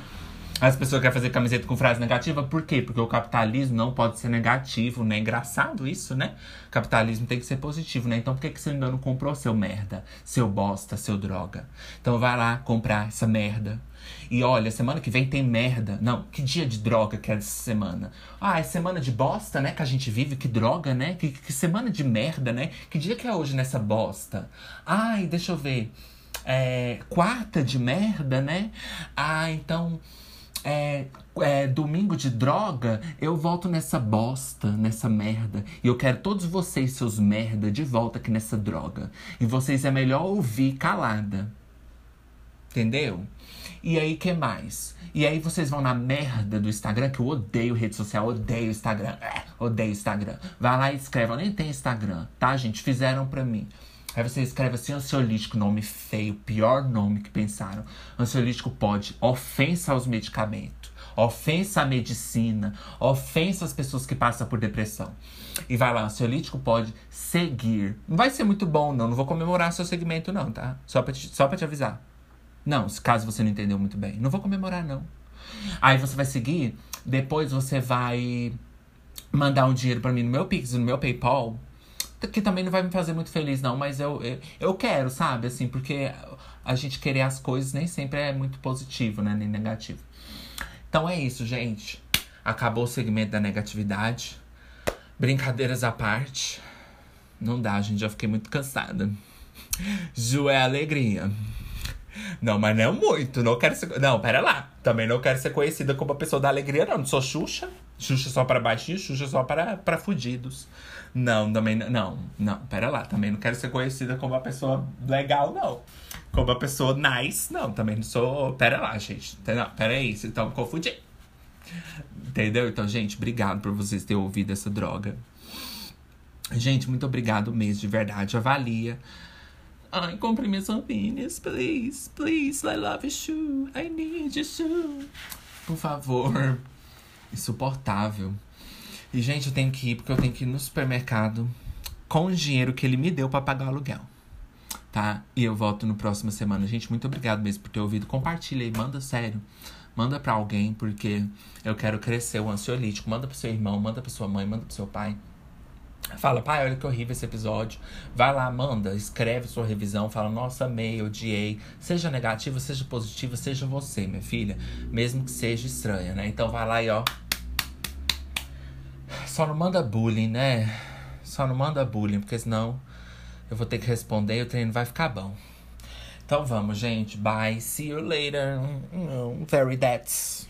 As pessoas querem fazer camiseta com frase negativa, por quê? Porque o capitalismo não pode ser negativo, né? Engraçado isso, né? O capitalismo tem que ser positivo, né? Então por que, que você ainda não comprou seu merda, seu bosta, seu droga? Então vai lá comprar essa merda. E olha, semana que vem tem merda. Não, que dia de droga que é essa semana? Ah, é semana de bosta, né? Que a gente vive, que droga, né? Que, que semana de merda, né? Que dia que é hoje nessa bosta? Ai, deixa eu ver. É, quarta de merda, né? Ah, então é, é, domingo de droga, eu volto nessa bosta, nessa merda. E eu quero todos vocês, seus merda, de volta aqui nessa droga. E vocês é melhor ouvir calada. Entendeu? E aí, que mais? E aí vocês vão na merda do Instagram, que eu odeio rede social, odeio Instagram. É, odeio Instagram. Vai lá e escreve. Eu nem tenho Instagram, tá, gente? Fizeram pra mim. Aí você escreve assim, ansiolítico, nome feio, pior nome que pensaram. Ansiolítico pode, ofensa aos medicamentos, ofensa à medicina, ofensa às pessoas que passam por depressão. E vai lá, ansiolítico pode seguir. Não vai ser muito bom, não. Não vou comemorar seu segmento, não, tá? Só pra te, só pra te avisar. Não, caso você não entendeu muito bem. Não vou comemorar, não. Aí você vai seguir, depois você vai mandar um dinheiro para mim no meu Pix, no meu PayPal que também não vai me fazer muito feliz, não, mas eu, eu, eu quero, sabe? Assim, porque a gente querer as coisas nem sempre é muito positivo, né? Nem negativo. Então é isso, gente. Acabou o segmento da negatividade. Brincadeiras à parte. Não dá, gente. Já fiquei muito cansada. Ju é alegria. Não, mas não muito. Não quero ser. Não, pera lá. Também não quero ser conhecida como a pessoa da alegria, não. Não sou Xuxa. Xuxa só para baixinhos, Xuxa só para, para fudidos. Não, também não. Não, pera lá. Também não quero ser conhecida como uma pessoa legal, não. Como uma pessoa nice, não. Também não sou. Pera lá, gente. Não, pera aí, vocês estão confundindo. Entendeu? Então, gente, obrigado por vocês terem ouvido essa droga. Gente, muito obrigado mesmo, de verdade. Avalia. Ai, compre minhas roupinhas, please, please. I love you, I need you. Por favor. Insuportável. E, gente, eu tenho que ir porque eu tenho que ir no supermercado com o dinheiro que ele me deu para pagar o aluguel. Tá? E eu volto no próxima semana. Gente, muito obrigado mesmo por ter ouvido. Compartilha aí, manda sério. Manda para alguém, porque eu quero crescer o ansiolítico. Manda pro seu irmão, manda pra sua mãe, manda pro seu pai. Fala, pai, olha que horrível esse episódio. Vai lá, manda, escreve sua revisão, fala, nossa, amei, odiei. Seja negativa, seja positiva, seja você, minha filha. Mesmo que seja estranha, né? Então vai lá e ó, só não manda bullying, né? Só não manda bullying, porque senão eu vou ter que responder e o treino vai ficar bom. Então vamos, gente. Bye. See you later. Very that's.